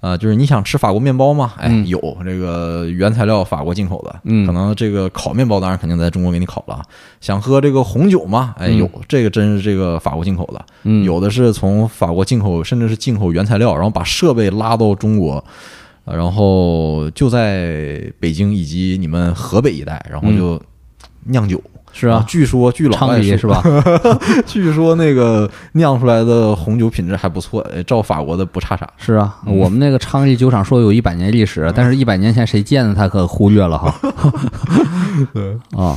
呃，就是你想吃法国面包吗？哎，嗯有这个原材料法国进口的，嗯可能这个烤面包当然肯定在中国给你烤了。想喝这个红酒吗？哎，嗯有这个真是这个法国进口的，嗯，有的是从法国进口，甚至是进口原材料，然后把设备拉到中国。呃然后就在北京以及你们河北一带，然后就酿酒。是啊，据说据老外说是吧？据说那个酿出来的红酒品质还不错，哎照法国的不差啥。是啊，嗯我们那个昌邑酒厂说有一百年历史，但是一百年前谁建的，他可忽略了哈。对，啊，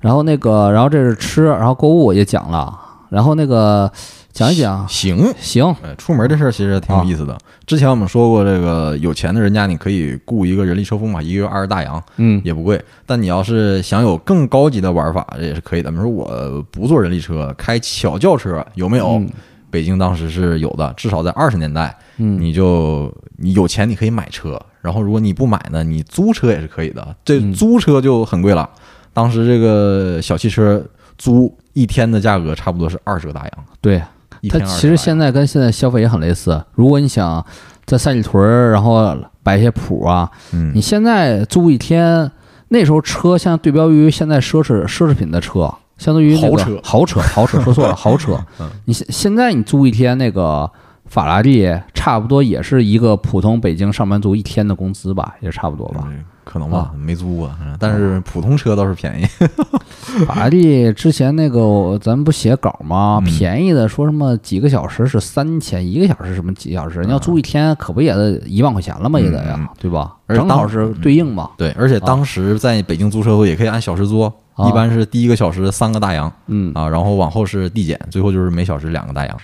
然后那个，然后这是吃，然后购物也讲了，然后那个讲一讲，行，行，哎，出门这事儿其实挺有意思的。之前我们说过，这个有钱的人家你可以雇一个人力车夫嘛，一个月二十大洋嗯也不贵。但你要是想有更高级的玩法，这也是可以的。比如说我不坐人力车，开小轿车，有没有？嗯北京当时是有的，至少在二十年代，嗯，你就你有钱你可以买车，然后如果你不买呢，你租车也是可以的。这嗯租车就很贵了，当时这个小汽车租一天的价格差不多是二十个大洋，对，一它天20个大洋其实现在跟现在消费也很类似。如果你想在三里屯儿，然后摆一些谱啊，嗯你现在租一天，那时候车像对标于现在奢侈奢侈品的车，相当于那个豪车豪车，豪车说错了，豪车嗯。你现现在你租一天那个法拉利，差不多也是一个普通北京上班族一天的工资吧，也差不多吧。嗯可能吧啊，没租过，嗯但是普通车倒是便宜。法拉利之前那个咱们不写稿吗？嗯便宜的说什么几个小时是三千，一个小时什么几小时？你要租一天，可不也得一万块钱了吗？也得呀嗯，对吧？正好是对应嘛。对，而且当时在北京租车也可以按小时租，啊一般是第一个小时三个大洋嗯，啊，然后往后是递减，最后就是每小时两个大洋。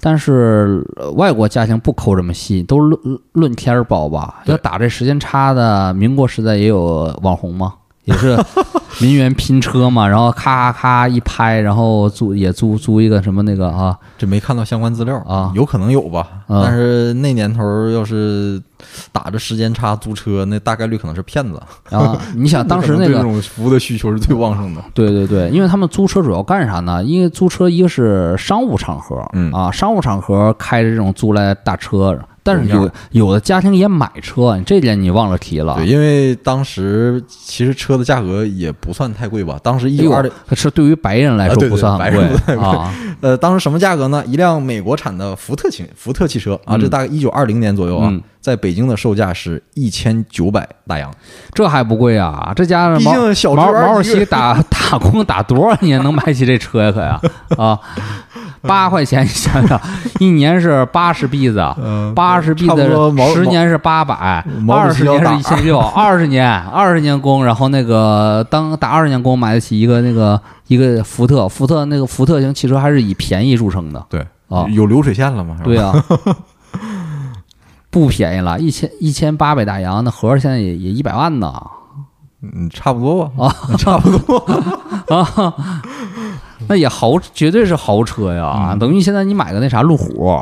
但是呃外国家庭不抠这么细，都论论天儿包吧。对要打这时间差的，民国时代也有网红嘛，也是民园拼车嘛，然后咔咔咔一拍，然后租也租租一个什么那个啊，这没看到相关资料啊有可能有吧，啊但是那年头儿要是打着时间差租车，那大概率可能是骗子。啊你想当时那个 对这种服务的需求是最旺盛的。对对对，因为他们租车主要干啥呢？因为租车一个是商务场合，嗯啊，商务场合开着这种租来大车，但是有有的家庭也买车，你这点你忘了提了。对，因为当时其实车的价格也不算太贵吧，当时一九二零，可是对于白人来说不算白很贵啊。呃，当时什么价格呢？一辆美国产的福特汽福特汽车啊，嗯这大概一九二零年左右啊嗯，在北京的售价是一千九百大洋。这还不贵啊？这家毕毛毛毛主席打 打工打多少年能买起这车呀？可呀啊，八块钱，你想想，一年是八十币子，嗯八十币子毛十年是八百，毛二十年是一千六，二十年二十年工，然后那个当打二十年工买得起一个那个一个福特，福特那个福特型汽车还是以便宜著称的对啊，有流水线了吗？对啊。不便宜了，一千一千八百大洋，那合着现在也也一百万呢。嗯，差不多吧，啊，差不多。啊，那也豪，绝对是豪车呀！嗯等于现在你买个那啥路虎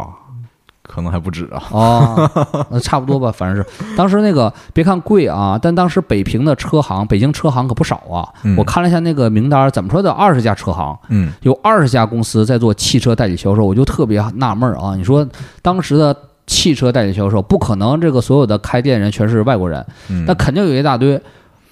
可能还不止啊。啊，那差不多吧，反正是当时那个别看贵啊，但当时北平的车行，北京车行可不少啊。嗯我看了一下那个名单，怎么说得，二十家车行，嗯有二十家公司在做汽车代理销售，我就特别纳闷儿啊！你说当时的汽车代理销售，不可能这个所有的开店人全是外国人，嗯，那肯定有一大堆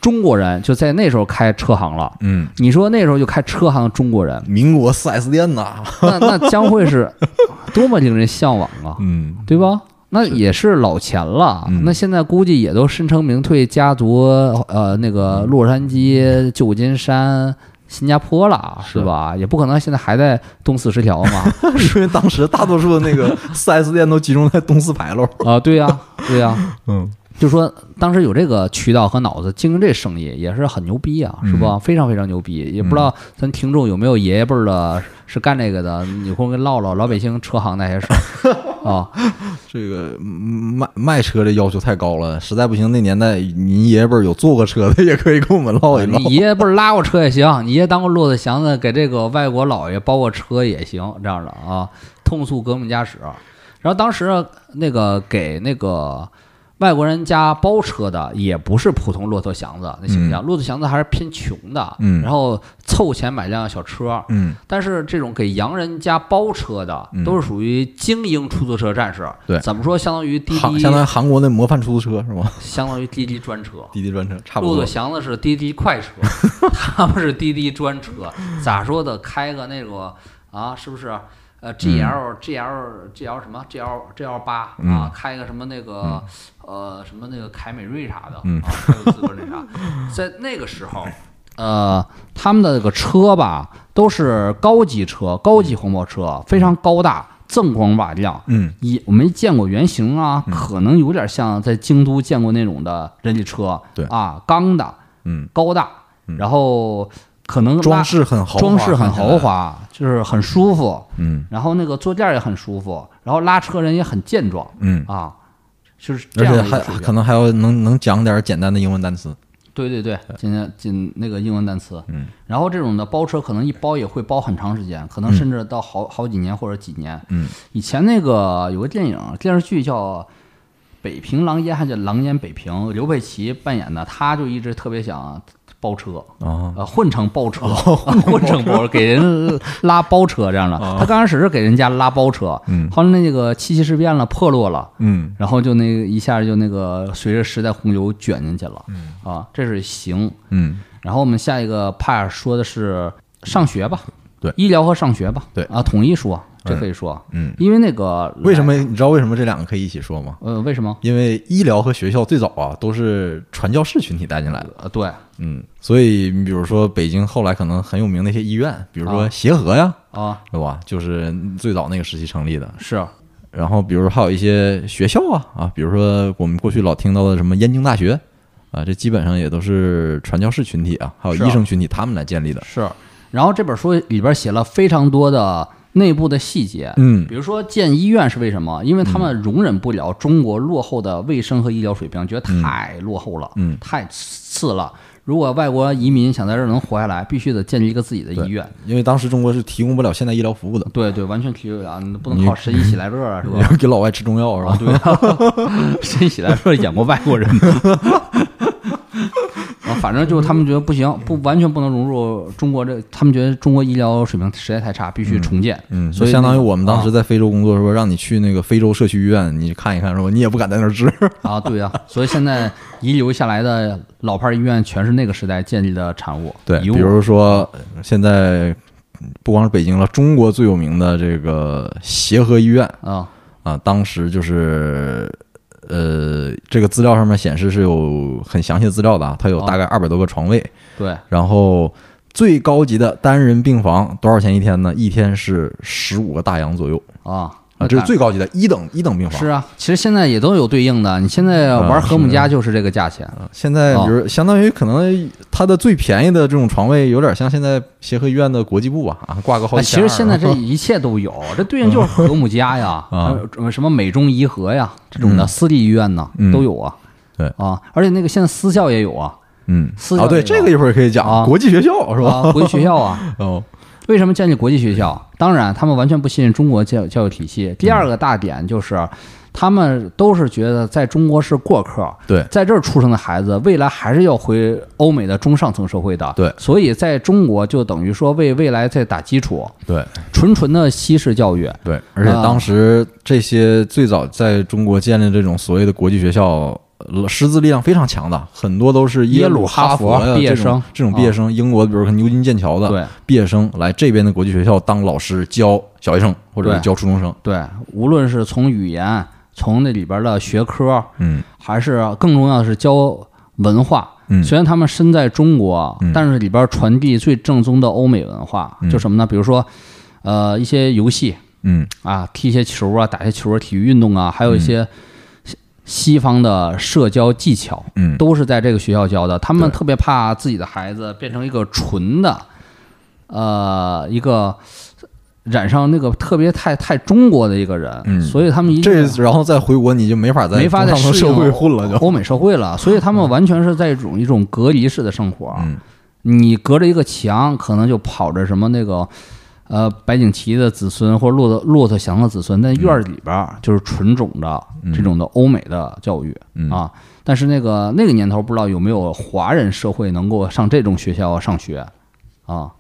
中国人就在那时候开车行了。嗯，你说那时候就开车行的中国人，民国四 S 店呐，那那将会是 多么令人向往啊，嗯，对吧？那也是老钱了，嗯。那现在估计也都身成名退，家族呃那个洛杉矶、旧金山、新加坡了，是是吧？也不可能现在还在东四十条嘛。因为当时大多数的那个 四 S 店都集中在东四牌楼。啊，对呀、对呀、嗯就说当时有这个渠道和脑子经营这生意也是很牛逼啊，是吧？非常非常牛逼。也不知道咱听众有没有爷爷辈儿的是干这个的，有空跟唠唠老百姓车行那些事儿 啊。这个嗯卖卖车的要求太高了，实在不行，那年代您爷爷辈儿有坐过车的，也可以跟我们唠一唠你。爷爷辈儿拉过车也行，你爷当过骆驼祥子，给这个外国老爷包过车也行，这样的啊，痛诉革命家史。然后当时那个给那个外国人家包车的，也不是普通骆驼祥子那形象，骆驼祥子还是偏穷的，嗯然后凑钱买辆小车。嗯，但是这种给洋人家包车的，嗯都是属于精英出租车战士。对怎么说？相当于滴滴，相当于韩国那模范出租车是吗？相当于滴滴专车。滴滴专车差不多骆驼。祥子是滴滴快车，他们是滴滴专车。咋说的？开个那个啊，是不是？呃，G L G L G L 什么？G L G L 八啊嗯，开个什么那个呃什么那个凯美瑞啥的嗯啊，还有资格那啥，在那个时候。呃，他们的那个车吧，都是高级车、高级黄包车，非常高大，锃光瓦亮。嗯。也我没见过原型啊，可能有点像在京都见过那种的人力车，对。啊，钢的，嗯，高大，然后可能装饰很豪华，装饰很豪。华，就是很舒服，嗯。然后那个坐垫也很舒服，然后拉车人也很健壮。嗯，啊，就是这而且还样的一个水平可能还要能能讲点简单的英文单词。对对对，今天进那个英文单词，嗯，然后这种的包车可能一包也会包很长时间，可能甚至到好好几年或者几年。嗯，以前那个有个电影电视剧叫《北平狼烟》，还叫《狼烟北平》，刘佩琦扮演的，他就一直特别想包车，啊，呃，混成包车，混成包，给人拉包车这样的。他刚开始是给人家拉包车，嗯。后来那个七七事变了，破落了。嗯。然后就那个一下就那个随着时代洪流卷进去了，啊，这是行。嗯。然后我们下一个 part 说的是上学吧，对。医疗和上学吧，对。啊，统一说，这可以说，嗯，因为那个为什么你知道为什么这两个可以一起说吗？呃，为什么？因为医疗和学校最早啊都是传教士群体带进来的，呃，对嗯，所以你比如说北京后来可能很有名的一些医院，比如说啊协和呀，啊，对吧？就是最早那个时期成立的。是然后比如说还有一些学校啊啊，比如说我们过去老听到的什么燕京大学啊，这基本上也都是传教士群体啊，还有医生群体他们来建立的。是。然后这本书里边写了非常多的内部的细节，嗯比如说建医院是为什么？因为他们容忍不了中国落后的卫生和医疗水平，觉得太落后了，嗯太次了。如果外国移民想在这儿能活下来，必须得建立一个自己的医院。因为当时中国是提供不了现代医疗服务的，对对，完全体会啊，你不能靠神医喜来乐啊，是吧？给老外吃中药是吧？对啊，神医喜来乐演过外国人。啊，反正就是他们觉得不行，不完全不能融入中国这，他们觉得中国医疗水平实在太差，必须重建。嗯，所以相当于我们当时啊在非洲工作，说让你去那个非洲社区医院，你看一看，说你也不敢在那儿治。啊，对呀、所以现在遗留下来的老牌医院全是那个时代建立的产物。对，比如说现在不光是北京了，中国最有名的这个协和医院啊，啊，当时就是呃，这个资料上面显示是有很详细的资料的啊，它有大概二百多个床位，对，然后最高级的单人病房多少钱一天呢？一天是十五个大洋左右。啊啊，这是最高级的一等一等病房。是啊，其实现在也都有对应的。你现在玩和睦家就是这个价钱。现在哦比如相当于可能它的最便宜的这种床位，有点像现在协和医院的国际部吧啊，挂个好哎，几千二。其实现在这一切都有，这对应就是和睦家呀，啊呃什么美中怡和呀，这种的嗯私立医院呢嗯都有啊。对啊，而且那个现在私校也有啊，嗯啊，对私校也有这个一会儿可以讲啊国际学校是吧？啊，国际学校啊。哦，为什么建立国际学校？当然，他们完全不信任中国教教育体系。第二个大点就是，他们都是觉得在中国是过客，对在这儿出生的孩子，未来还是要回欧美的中上层社会的。对所以在中国就等于说为未来在打基础，对纯纯的西式教育。对，而且啊当时这些最早在中国建立这种所谓的国际学校，呃师资力量非常强的，很多都是耶鲁鲁、哈佛毕业生这种毕业生，英国比如说牛津、剑桥的毕业生来这边的国际学校当老师教小学生或者是教初中生。对，无论是从语言，从那里边的学科，嗯还是更重要的是教文化。嗯虽然他们身在中国，嗯但是里边传递最正宗的欧美文化，嗯就什么呢？比如说，呃，一些游戏嗯啊，踢一些球啊，打一些球啊，体育运动啊，还有一些西西方的社交技巧，嗯，都是在这个学校教的。他们特别怕自己的孩子变成一个纯的，呃，一个染上那个特别太太中国的一个人，嗯所以他们一这然后再回国你就没法在没法在社会混了就。欧美社会了，所以他们完全是在一种一种隔离式的生活。嗯你隔着一个墙，可能就跑着什么那个，呃，白景琦的子孙或者骆驼骆驼祥的子孙，在院儿里边儿就是纯种的这种的欧美的教育、嗯啊。但是那个那个年头，不知道有没有华人社会能够上这种学校上学啊？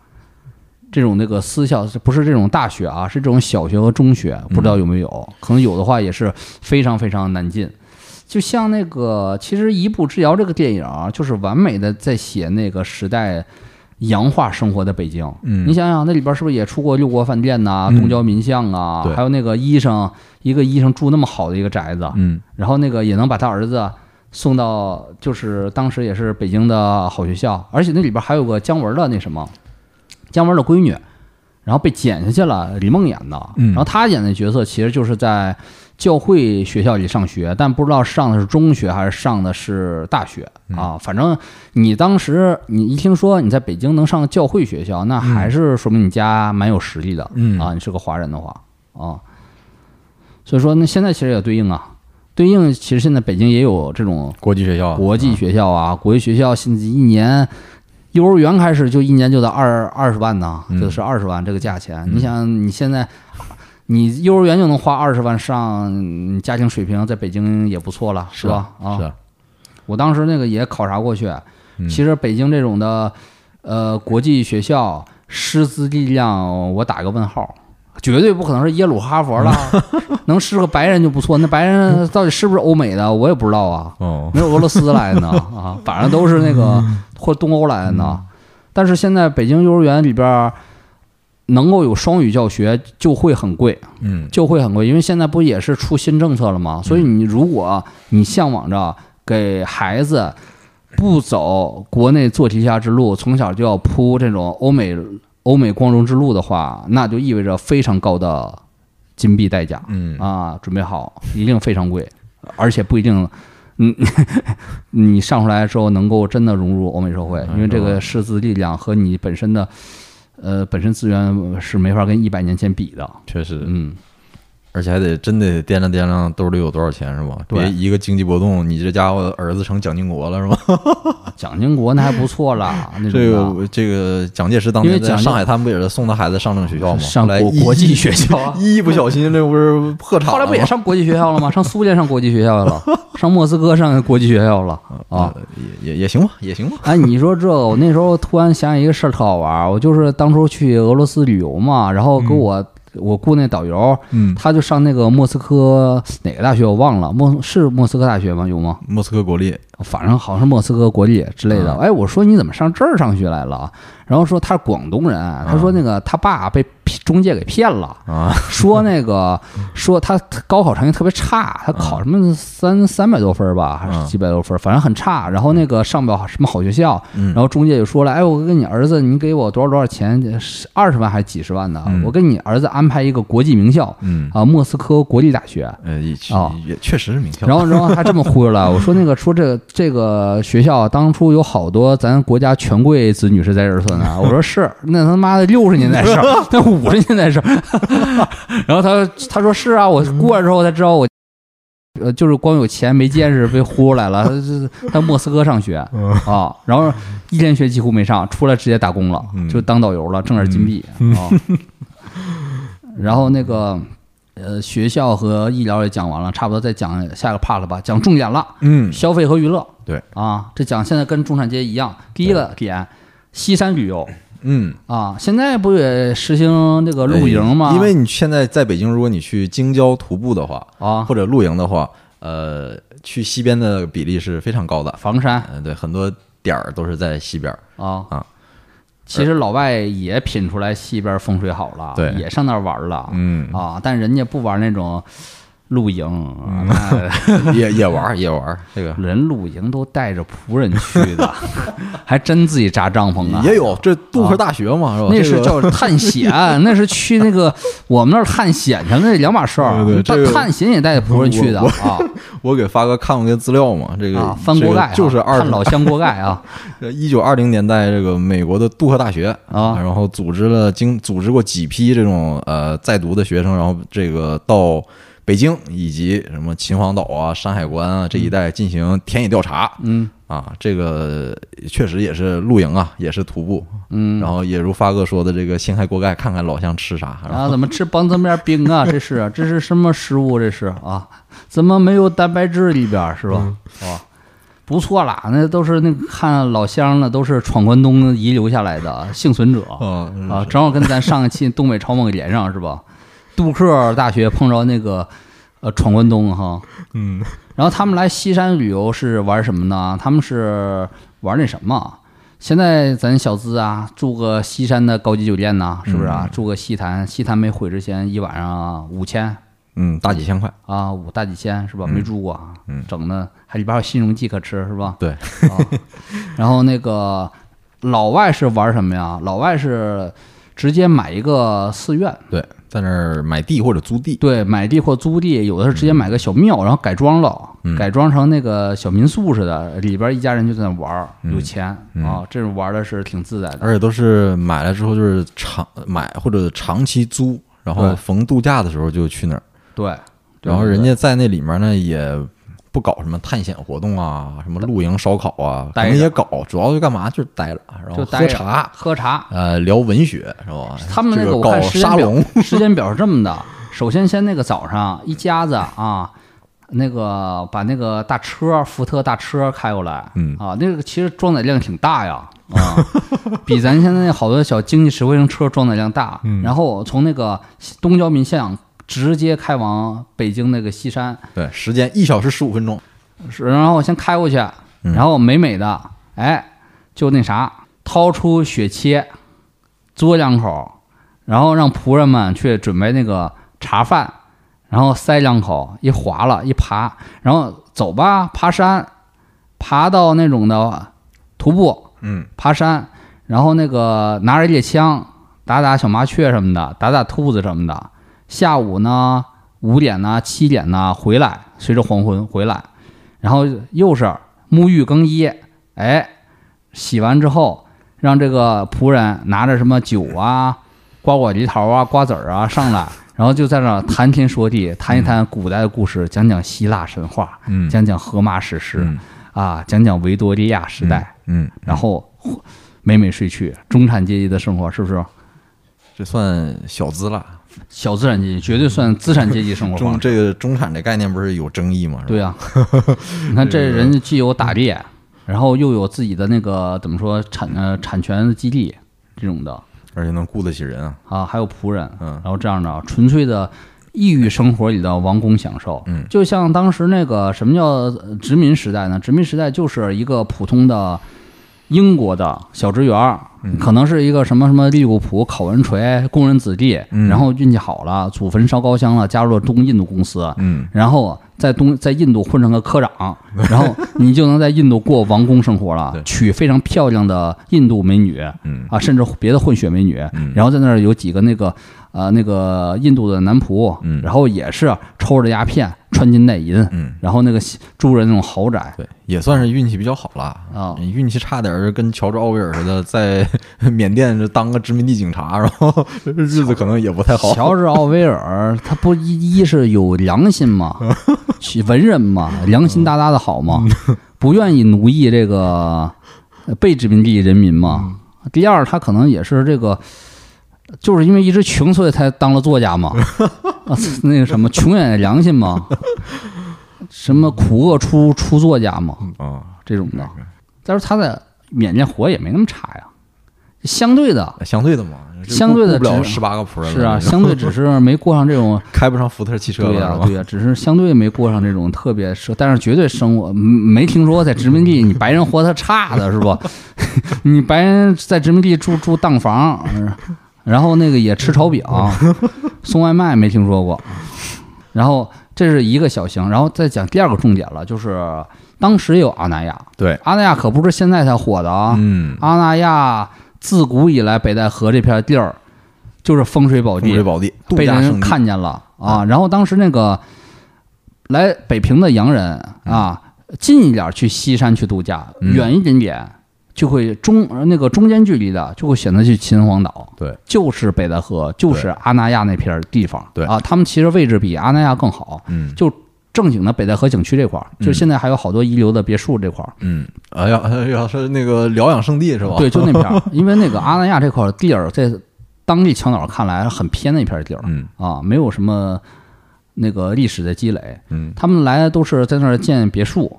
这种那个私校不是这种大学啊，是这种小学和中学，不知道有没有？可能有的话也是非常非常难进。就像那个，其实《一步之遥》这个电影啊，就是完美的在写那个时代洋化生活的北京。嗯。你想想，那里边是不是也出过六国饭店呐、嗯。东郊民巷啊，还有那个医生，一个医生住那么好的一个宅子，嗯。然后那个也能把他儿子送到，就是当时也是北京的好学校，而且那里边还有个姜文的那什么，姜文的闺女，然后被剪下去了，李梦演的，嗯。然后她演的角色其实就是在教会学校里上学，但不知道上的是中学还是上的是大学。嗯。啊，反正你当时你一听说你在北京能上教会学校，那还是说明你家蛮有实力的，嗯。啊，你是个华人的话啊，所以说那现在其实也对应啊，对应其实现在北京也有这种国际学校，国际学校啊，国际学校现在一年幼儿园开始就一年就得二二十万呢，嗯就是二十万这个价钱。你想你现在你幼儿园就能花二十万上，你家庭水平在北京也不错了，是吧？啊是，啊，我当时那个也考察过去，嗯其实北京这种的呃国际学校师资力量，我打个问号。绝对不可能是耶鲁哈佛了，能是个白人就不错。那白人到底是不是欧美的，我也不知道啊。哦，没有俄罗斯来的呢 啊，反正都是那个或东欧来的呢。但是现在北京幼儿园里边儿能够有双语教学，就会很贵，嗯就会很贵，因为现在不也是出新政策了吗？所以你如果你向往着给孩子不走国内做题家之路，从小就要铺这种欧美欧美光荣之路的话，那就意味着非常高的金币代价。嗯啊，准备好，一定非常贵，而且不一定，嗯，你上出来之后能够真的融入欧美社会，因为这个师资力量和你本身的，呃，本身资源是没法跟一百年前比的。确实，嗯，而且还得真得掂量掂量兜里有多少钱是吧？别一个经济波动，你这家伙儿子成蒋经国了是吧？蒋经国那还不错啦，那这个这个蒋介石当年在上海滩不也是送他孩子上这种学校吗？上来一国国际学校啊。一不小心这不是破产了吗？后来不也上国际学校了吗？上苏联上国际学校去了，上莫斯科上国际学校了啊。呃也也也行吧，也行吧。哎，你说这个，我那时候突然想起一个事儿，特好玩儿。我就是当初去俄罗斯旅游嘛，然后给我、我雇那导游，嗯，他就上那个莫斯科哪个大学我忘了，莫是莫斯科大学吗？有吗？莫斯科国立，反正好像是莫斯科国际之类的。嗯哎，我说你怎么上这儿上学来了？然后说他是广东人，他说那个他爸被中介给骗了，啊，说那个 说他高考成绩特别差，他考什么三三百多分儿吧，还嗯是几百多分儿，反正很差。然后那个上不了什么好学校，嗯然后中介就说了，哎，我跟你儿子，你给我多少多少钱，二十万还是几十万的？嗯我给你儿子安排一个国际名校嗯，啊，莫斯科国立大学。啊也确实是名校。然后，然后他这么忽悠了，我说那个说这个这个学校当初有好多咱国家权贵子女是在这儿算的，我说是，那他妈的六十年代事儿，那五十年代事儿。然后他他说是啊，我过来之后才知道我，呃，就是光有钱没见识被忽悠来了，他莫斯科上学啊，然后一连学几乎没上，出来直接打工了，嗯就当导游了，挣点金币啊。然后那个呃，学校和医疗也讲完了，差不多再讲下个 part 吧，讲重点了，嗯，消费和娱乐。对啊，这讲现在跟中产阶级一样，第一个点，西山旅游嗯，啊，现在不也实行这个露营吗？因为你现在在北京，如果你去京郊徒步的话，啊，或者露营的话，呃，去西边的比例是非常高的。房山嗯，对，很多点儿都是在西边儿。啊啊。其实老外也品出来西边风水好了，对。也上那儿玩了，嗯。啊，但人家不玩那种露营，啊那 也也玩儿也玩，这个人露营都带着仆人去的，还真自己扎帐篷啊。也有。这杜克大学嘛，是吧？那是叫探险，那是去那个我们那儿探险去，那两码事儿。对对这个探险也带着仆人去的啊我给发哥看过个资料嘛，这个啊！翻锅盖就是二老乡锅盖啊一九二零年代，这个美国的杜克大学啊然后组织了经组织过几批这种呃在读的学生，然后这个到北京以及什么秦皇岛啊、山海关啊这一带进行田野调查。嗯啊，这个确实也是露营啊，也是徒步，嗯。然后也如发哥说的，这个掀开锅盖看看老乡吃啥，然后啊，怎么吃棒子面冰啊？这是这是什么食物？这是啊？怎么没有蛋白质里边儿是吧？嗯哦，不错啦，那都是那看老乡呢，都是闯关东遗留下来的幸存者啊啊，正好跟咱上一期东北超梦连上是吧？杜克大学碰着那个呃闯关东哈，嗯然后他们来西山旅游是玩什么呢？他们是玩那什么？现在咱小资啊，住个西山的高级酒店呐，是不是啊？住个西坛，西坛没毁之前一晚上五千嗯，大几千块，啊，五大几千是吧？没住过啊，嗯整的还里边还有新荣记可吃是吧？对，啊，然后那个老外是玩什么呀？老外是直接买一个寺院，对，在那儿买地或者租地，对，买地或租地，有的是直接买个小庙，然后改装了，嗯。改装成那个小民宿似的，里边一家人就在那玩儿，嗯。有钱、嗯。啊，这种玩的是挺自在的。而且都是买了之后就是长买或者长期租，然后对。逢度假的时候就去那儿，对，对然后人家在那里面呢也不搞什么探险活动啊，什么露营、烧烤啊，可能也搞，主要就干嘛就是待着，然后就喝茶，喝茶。呃，聊文学是吧？他们那个我看时间表沙龙，，时间表是这么的：首先先那个早上一家子啊，那个把那个大车福特大车开过来，嗯啊，那个其实装载量挺大呀，啊，比咱现在好多小经济实惠型车装载量大。嗯然后从那个东交民巷直接开往北京那个西山，对，时间一小时十五分钟，是然后我先开过去，嗯。然后美美的，哎，就那啥，掏出雪切，嘬两口，然后让仆人们去准备那个茶饭，然后塞两口，一划了，一爬，然后走吧，爬山，爬到那种的徒步嗯。爬山，然后那个拿着猎枪打打小麻雀什么的，打打兔子什么的。下午呢，五点呢、七点呢回来，随着黄昏回来，然后又是沐浴更衣，哎，洗完之后，让这个仆人拿着什么酒啊、瓜果梨桃啊、瓜子儿啊上来，然后就在那谈天说地，谈一谈古代的故事，讲讲希腊神话，嗯讲讲荷马史诗、嗯啊，讲讲维多利亚时代，嗯，然后美美睡去，中产阶级的生活是不是？这算小资了。小资产阶级绝对算资产阶级生活。中这个中产这概念不是有争议吗？对呀、你看这人家既有打猎，然后又有自己的那个怎么说产呃产权的基地这种的而且能雇得起人啊。啊，还有仆人，嗯然后这样的纯粹的异域生活里的王公享受。嗯就像当时那个什么叫呃殖民时代呢？殖民时代就是一个普通的英国的小职员儿，嗯。可能是一个什么什么利物浦考文垂工人子弟，嗯。然后运气好了，祖坟烧高香了，加入了东印度公司，嗯。然后在东在印度混成个科长，然后你就能在印度过王宫生活了，娶非常漂亮的印度美女嗯。啊，甚至别的混血美女。嗯，然后在那儿有几个那个呃那个印度的男仆嗯，然后也是抽着鸦片，穿金戴银，嗯，然后那个住着那种豪宅对，也算是运气比较好了啊你运气差点儿，跟乔治奥威尔似的，在 缅甸这当个殖民地警察，然后 日子可能也不太好。乔治奥威尔他不一一是有良心嘛？文人嘛，良心大大的好嘛，不愿意奴役这个呃被殖民地人民嘛。第二，他可能也是这个，就是因为一直穷，所以才当了作家嘛。啊，那个什么，穷也良心嘛，什么苦厄出出作家嘛，啊，这种的。再说他在缅甸活也没那么差呀，相对的，相对的嘛，相对的不了只十八个仆人是啊，相对只是没过上这种 开不上福特汽车对呀、对呀、只是相对没过上这种特别奢，但是绝对生活嗯没听说在殖民地你白人活得差的是吧？你白人在殖民地住住当房，嗯然后那个也吃炒饼，送外卖没听说过。然后这是一个小型，然后再讲第二个重点了，就是当时也有阿那亚，对，阿那亚可不是现在才火的啊，嗯，阿那亚自古以来北戴河这片地儿就是风水宝地，风水宝地，度被人看见了。啊。然后当时那个来北平的洋人啊，近一点去西山去度假，嗯。远一点点就会中呃那个中间距离的就会选择去秦皇岛，对，就是北戴河，就是阿那亚那片地方，对。啊，他们其实位置比阿那亚更好，嗯。就正经的北戴河景区这块儿，嗯。就现在还有好多遗留的别墅这块儿。嗯，哎呀，哎呀，是那个疗养圣地是吧？对，就那片儿，因为那个阿那亚这块儿地儿，在当地侨鸟看来很偏的一片地儿。嗯。啊，没有什么那个历史的积累。嗯。他们来都是在那儿建别墅，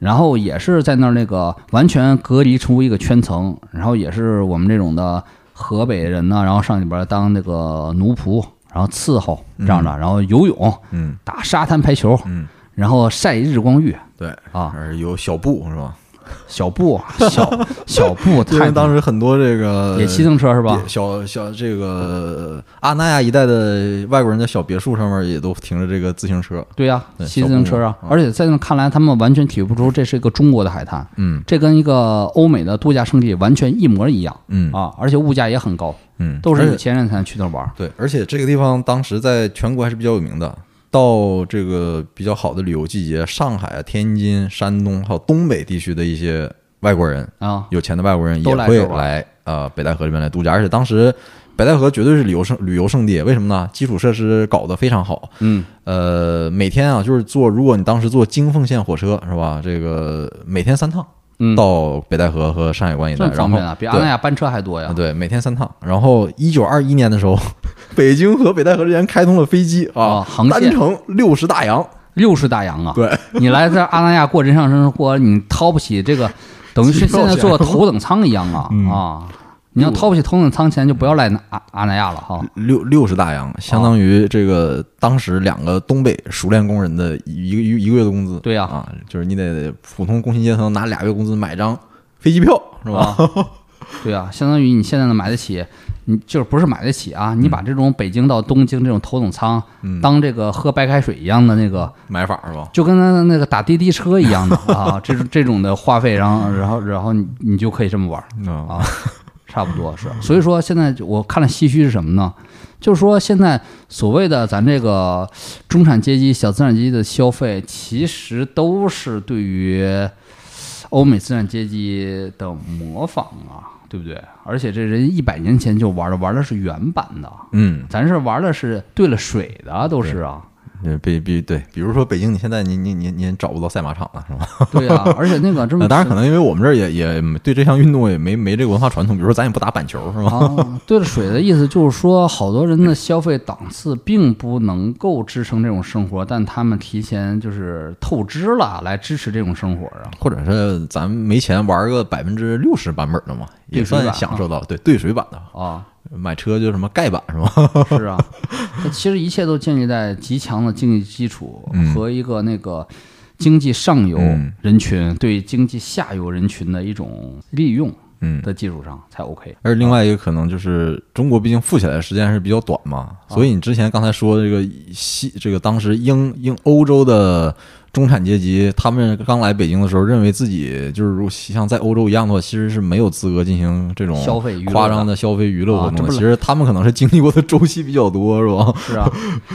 然后也是在那儿那个完全隔离出一个圈层，然后也是我们这种的河北人呢，然后上里边当那个奴仆，然后伺候这样的，然后游泳、嗯。打沙滩排球，嗯，然后晒日光浴。对，啊，有小布是吧？小布小小布 因太为当时很多这个也骑自行车是吧？小小这个阿那亚一带的外国人的小别墅上面也都停着这个自行车。对呀、对骑自行车啊而且在那看来，他们完全体会不出这是一个中国的海滩，嗯这跟一个欧美的度假胜地完全一模一样嗯啊！而且物价也很高，嗯，都是有钱人才能去那玩。对，而且这个地方当时在全国还是比较有名的。到这个比较好的旅游季节，上海啊、天津、山东还有东北地区的一些外国人，啊，有钱的外国人也会来呃北戴河这边来度假，而且当时北戴河绝对是旅游胜旅游胜地，为什么呢？基础设施搞得非常好，嗯，呃，每天啊就是坐，如果你当时坐京奉线火车是吧？这个每天三趟嗯，到北戴河和山海关一带，然后比阿那亚班车还多呀啊。对，每天三趟。然后一九二一年的时候，北京和北戴河之间开通了飞机啊哦，航线单程六十大洋，六十大洋啊！对，你来这阿那亚过人上生活，你掏不起这个，等于是 现在坐头等舱一样啊 嗯啊！你要掏不起头等舱钱，就不要来阿阿那亚了哈。六六十大洋，相当于这个当时两个东北熟练工人的一个一一个月的工资。对呀啊，就是你得普通工薪阶层拿俩月工资买张飞机票是吧？啊，对啊，相当于你现在能买得起，你就是不是买得起啊？你把这种北京到东京这种头等舱嗯，当这个喝白开水一样的那个，买法是吧？就跟那那个打滴滴车一样的啊，这种这种的话费，然后然后然后你你就可以这么玩啊，差不多是。所以说现在我看了唏嘘是什么呢？就是说现在所谓的咱这个中产阶级、小资产阶级的消费，其实都是对于欧美资产阶级的模仿啊，对不对？而且这人一百年前就玩的，玩的是原版的，嗯，咱是玩的是兑了水的，都是啊。对，比比对，比如说北京，你现在你你你你找不到赛马场了是吧？对呀、而且那个这 当然，可能因为我们这儿也也对这项运动也没没这个文化传统，比如说咱也不打板球是吧？啊，兑了水的意思就是说，好多人的消费档次并不能够支撑这种生活，但他们提前就是透支了来支持这种生活啊。或者是咱没钱玩个百分之六十版本的嘛，也算享受到对兑水版的。啊，买车就什么盖板是吧？是啊，它其实一切都建立在极强的经济基础嗯和一个那个经济上游嗯人群对经济下游人群的一种利用嗯，的基础上才 OK。而另外一个可能就是中国毕竟富起来的时间还是比较短嘛，所以你之前刚才说的这个西这个当时英英欧洲的中产阶级，他们刚来北京的时候，认为自己就是如像在欧洲一样的话，其实是没有资格进行这种消费娱乐的夸张的消费娱乐活动的。啊其实他们可能是经历过的周期比较多，是吧？是啊，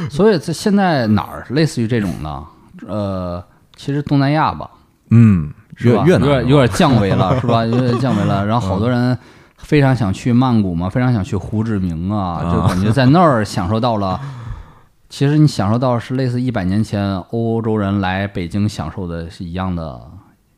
所以这现在哪儿类似于这种呢？呃，其实东南亚吧，嗯，是吧？越越南有点有点降维了，是吧？有点降维了。然后好多人非常想去曼谷嘛，非常想去胡志明啊，啊就感觉在那儿享受到了。其实你享受到是类似一百年前欧洲人来北京享受的是一样的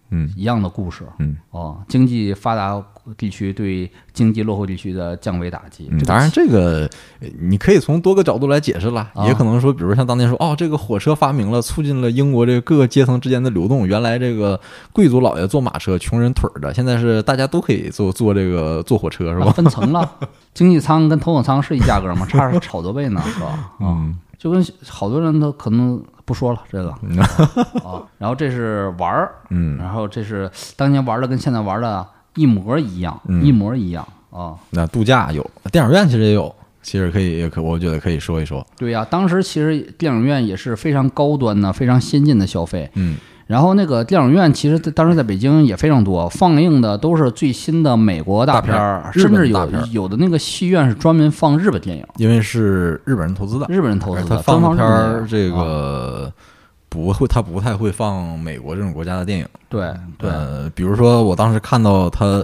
嗯一样的故事。嗯哦，经济发达地区对经济落后地区的降维打击。嗯，当然，这个呃你可以从多个角度来解释了，啊也可能说，比如像当年说，哦，这个火车发明了，促进了英国这个各个阶层之间的流动。原来这个贵族老爷坐马车，穷人腿儿的，现在是大家都可以坐坐这个坐火车，是啊吧？分层了，经济舱跟头等舱是一价格吗？差好多倍呢，是吧？啊，嗯就跟好多人都可能不说了这个 啊。然后这是玩儿，嗯，然后这是当年玩的跟现在玩的一模一样，嗯一模一样啊。那度假有，电影院其实也有，其实可以，也可，我觉得可以说一说。对呀、当时其实电影院也是非常高端的、非常先进的消费。嗯然后那个电影院其实在当时在北京也非常多，放映的都是最新的美国大片儿，片甚至有有的那个戏院是专门放日本电影，因为是日本人投资的，日本人投资的，他放片儿这啊。个不会，他不太会放美国这种国家的电影。对对。呃，比如说我当时看到他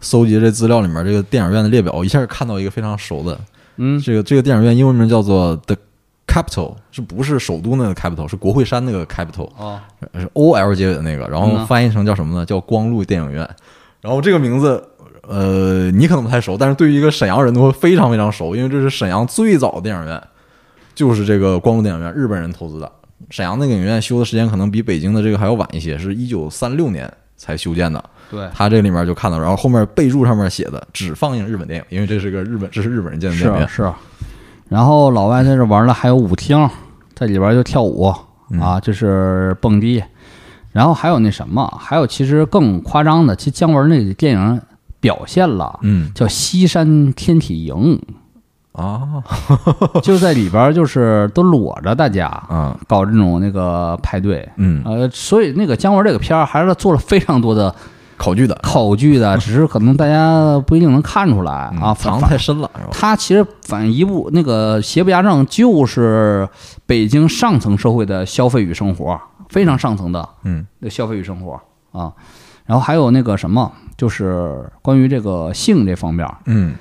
搜集这资料里面这个电影院的列表，一下看到一个非常熟的，嗯。这个这个电影院英文名叫做 The Capital，是不是首都那个 Capital，是国会山那个 Capital，哦是 O L 结尾的那个，然后翻译成叫什么呢？叫光路电影院。然后这个名字，呃，你可能不太熟，但是对于一个沈阳人都会非常非常熟，因为这是沈阳最早的电影院，就是这个光路电影院，日本人投资的。沈阳那个影院修的时间可能比北京的这个还要晚一些，是一九三六年才修建的。对他这里面就看到，然后后面备注上面写的只放映日本电影，因为这是个日本，这是日本人建的电影院。是是。然后老外在这玩了还有舞厅，在里边就跳舞嗯。啊，就是蹦迪，然后还有那什么，还有其实更夸张的，其实姜文那个电影表现了，嗯。叫西山天体营，啊。就在里边就是都裸着大家啊。搞这种那个派对。嗯，呃，所以那个姜文这个片儿还是做了非常多的考据的考据的，只是可能大家不一定能看出来啊。嗯藏得太深了，是吧？他其实反一部那个邪不压正，就是北京上层社会的消费与生活，非常上层的嗯那消费与生活啊。然后还有那个什么，就是关于这个性这方面，嗯，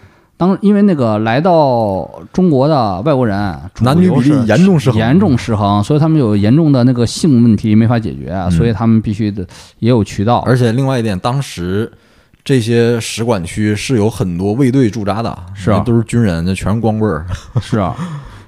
当因为那个来到中国的外国人，男女比例严重失衡严重失衡，所以他们有严重的那个性问题没法解决，嗯所以他们必须得也有渠道。而且另外一点，当时这些使馆区是有很多卫队驻扎的，是啊都是军人，那全是光棍儿。是啊，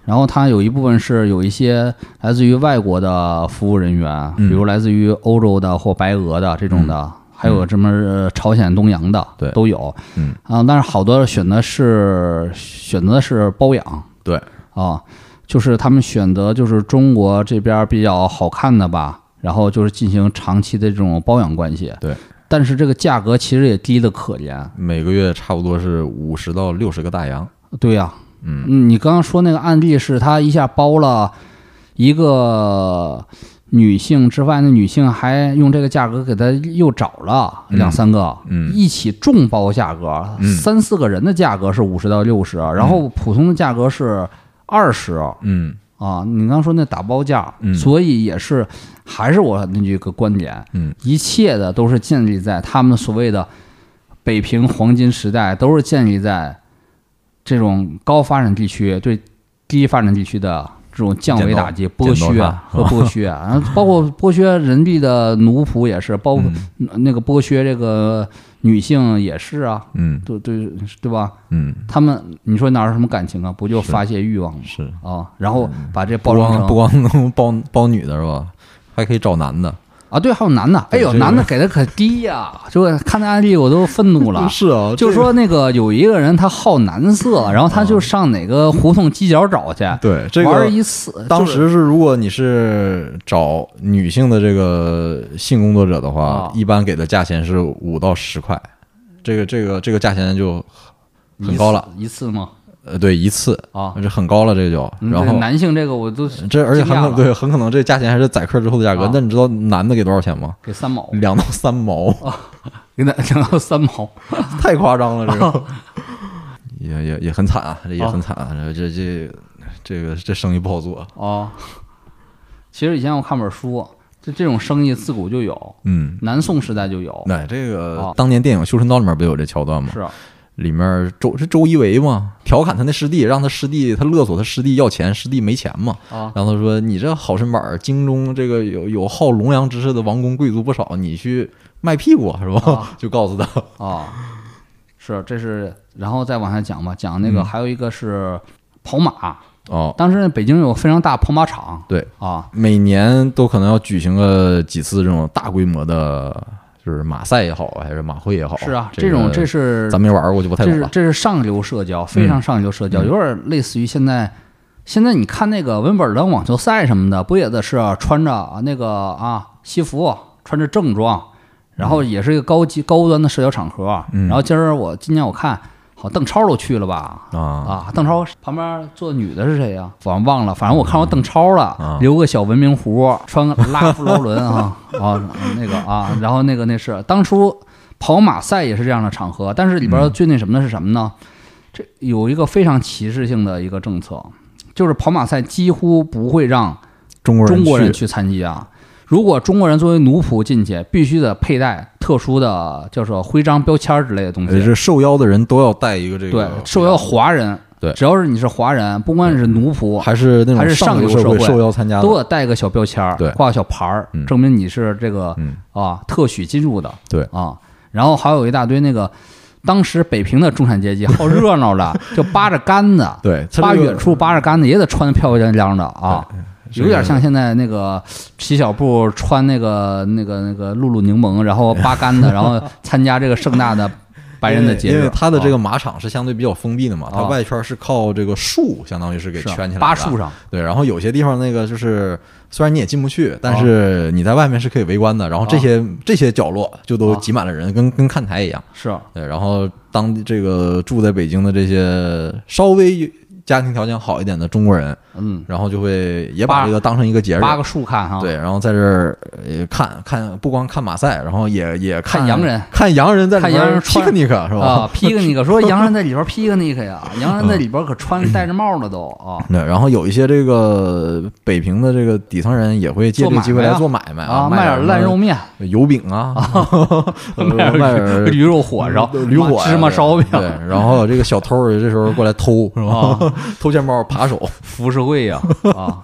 然后它有一部分是有一些来自于外国的服务人员，嗯比如来自于欧洲的或白俄的这种的，还有什么呃朝鲜、东洋的，对都有。嗯啊，但是好多选择是选择是包养对，啊，就是他们选择就是中国这边比较好看的吧，然后就是进行长期的这种包养关系。对。但是这个价格其实也低的可怜，每个月差不多是五十到六十个大洋。对呀、嗯嗯，你刚刚说那个案例是他一下包了一个女性之外，那女性还用这个价格给他又找了两三个，嗯。一起众包价格，嗯。三四个人的价格是五十到六十，然后普通的价格是二十嗯。啊。你刚刚说那打包价，嗯。所以也是还是我那句个观点，嗯。一切的都是建立在他们所谓的北平黄金时代，都是建立在这种高发展地区对低发展地区的这种降维打击、剥削啊和剥削，啊包括剥削人力的奴仆也是，包括嗯那个剥削这个女性也是啊，嗯对对对吧？嗯，他们你说哪有什么感情啊？不就发泄欲望吗？是啊，然后把这包装不光能 包包女的是吧？还可以找男的。啊，对，还有男的，哎呦，男的给的可低呀、就 看那案例我都愤怒了。是啊，就这个说那个有一个人他好男色，然后他就上哪个胡同犄角找去，对这玩个一次。当时是，如果你是找女性的这个性工作者的话啊，一般给的价钱是五到十块，这个这个这个价钱就很高了。一次吗？呃，对，一次啊，这很高了，这就然后男性这个我都这而且很可对，很可能这价钱还是宰客之后的价格啊。那你知道男的给多少钱吗？给三毛，两到三毛，给他两到三毛，太夸张了，这个。也也也很惨啊，这也很惨啊，这这这这个这生意不好做。啊。其实以前我看本书，就这种生意自古就有，嗯，南宋时代就有，那这个啊。当年电影《绣春刀》里面不有这桥段吗？是啊里面周是周一围嘛，调侃他那师弟，让他师弟他勒索他师弟要钱，师弟没钱嘛，啊。然后他说你这好身板儿，京中这个有有好龙阳之势的王公贵族不少，你去卖屁股是吧？啊。就告诉他，啊，是这是，然后再往下讲吧，讲那个嗯。还有一个是跑马，哦，当时北京有非常大跑马场对，啊，每年都可能要举行个几次这种大规模的，就是马赛也好，还是马会也好，是啊，这种这是咱没玩过，就不太这是懂了。这是上流社交，非常上流社交，嗯有点类似于现在。现在你看那个温布尔登网球赛什么的，不也得是穿着啊那个啊西服，穿着正装，然后也是一个高级高端的社交场合。嗯然后今儿我今年我看，好邓超都去了吧？啊啊，邓超旁边坐的女的是谁呀、反正忘了，反正我看过邓超了，啊留个小文明胡，穿个拉夫劳伦啊啊那个啊，然后那个那是当初跑马赛也是这样的场合，但是里边嗯最那什么的是什么呢？这有一个非常歧视性的一个政策，就是跑马赛几乎不会让中国人去参加。如果中国人作为奴仆进去，必须得佩戴特殊的叫做徽章、标签之类的东西。呃这受邀的人都要带一个这个对，受邀华人，对。只要是你是华人，不管你是奴仆，还是那种还是上流社会受邀参加，都得带个小标签挂个小牌儿嗯，证明你是这个嗯。啊特许进入的。对。啊，然后还有一大堆那个当时北平的中产阶级好热闹的，就扒着杆子，对，扒远处扒着杆子也得穿得漂漂亮亮的啊。是有点像现在那个皮小布穿那个那个那个露露柠檬，然后扒杆的，然后参加这个盛大的白人的节日。因为因为它的这个啊马场是相对比较封闭的嘛，它啊外圈是靠这个树，相当于是给圈起来的，扒树上，对，然后有些地方那个就是虽然你也进不去，啊但是你在外面是可以围观的。然后这些、这些角落就都啊挤满了人，跟跟看台一样。是对，然后当地这个住在北京的这些稍微家庭条件好一点的中国人，嗯，然后就会也把这个当成一个节日。扒个树看哈。对，然后在这儿呃看看，不光看马赛，然后也也看洋人，看洋人在里看洋边 picnic 是吧？啊，，picnic 说 洋人在里边 picnic 呀，洋人在里边可穿戴着帽了都啊。对，然后有一些这个北平的这个底层人也会借这个机会来做买卖啊，卖卖点烂肉面，油饼啊，呃卖点驴肉火烧、驴火呀芝麻烧饼。对，然后这个小偷儿这时候过来偷是吧？啊，偷钱包扒手，浮世绘呀啊。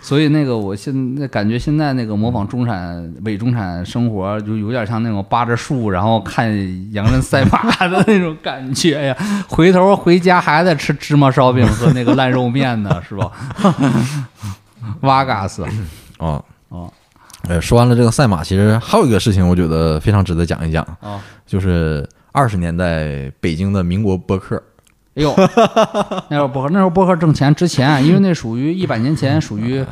所以那个，我现在感觉现在那个模仿中产伪中产生活，就有点像那种扒着树，然后看洋人赛马的那种感觉呀。回头回家还得吃芝麻烧饼和那个烂肉面呢，是吧？瓦嘎斯啊啊呃，说完了这个赛马，其实还有一个事情，我觉得非常值得讲一讲，啊！就是二十年代北京的民国博客。哎呦，那时候博客那时候博客挣钱之前，因为那属于 一百年前属于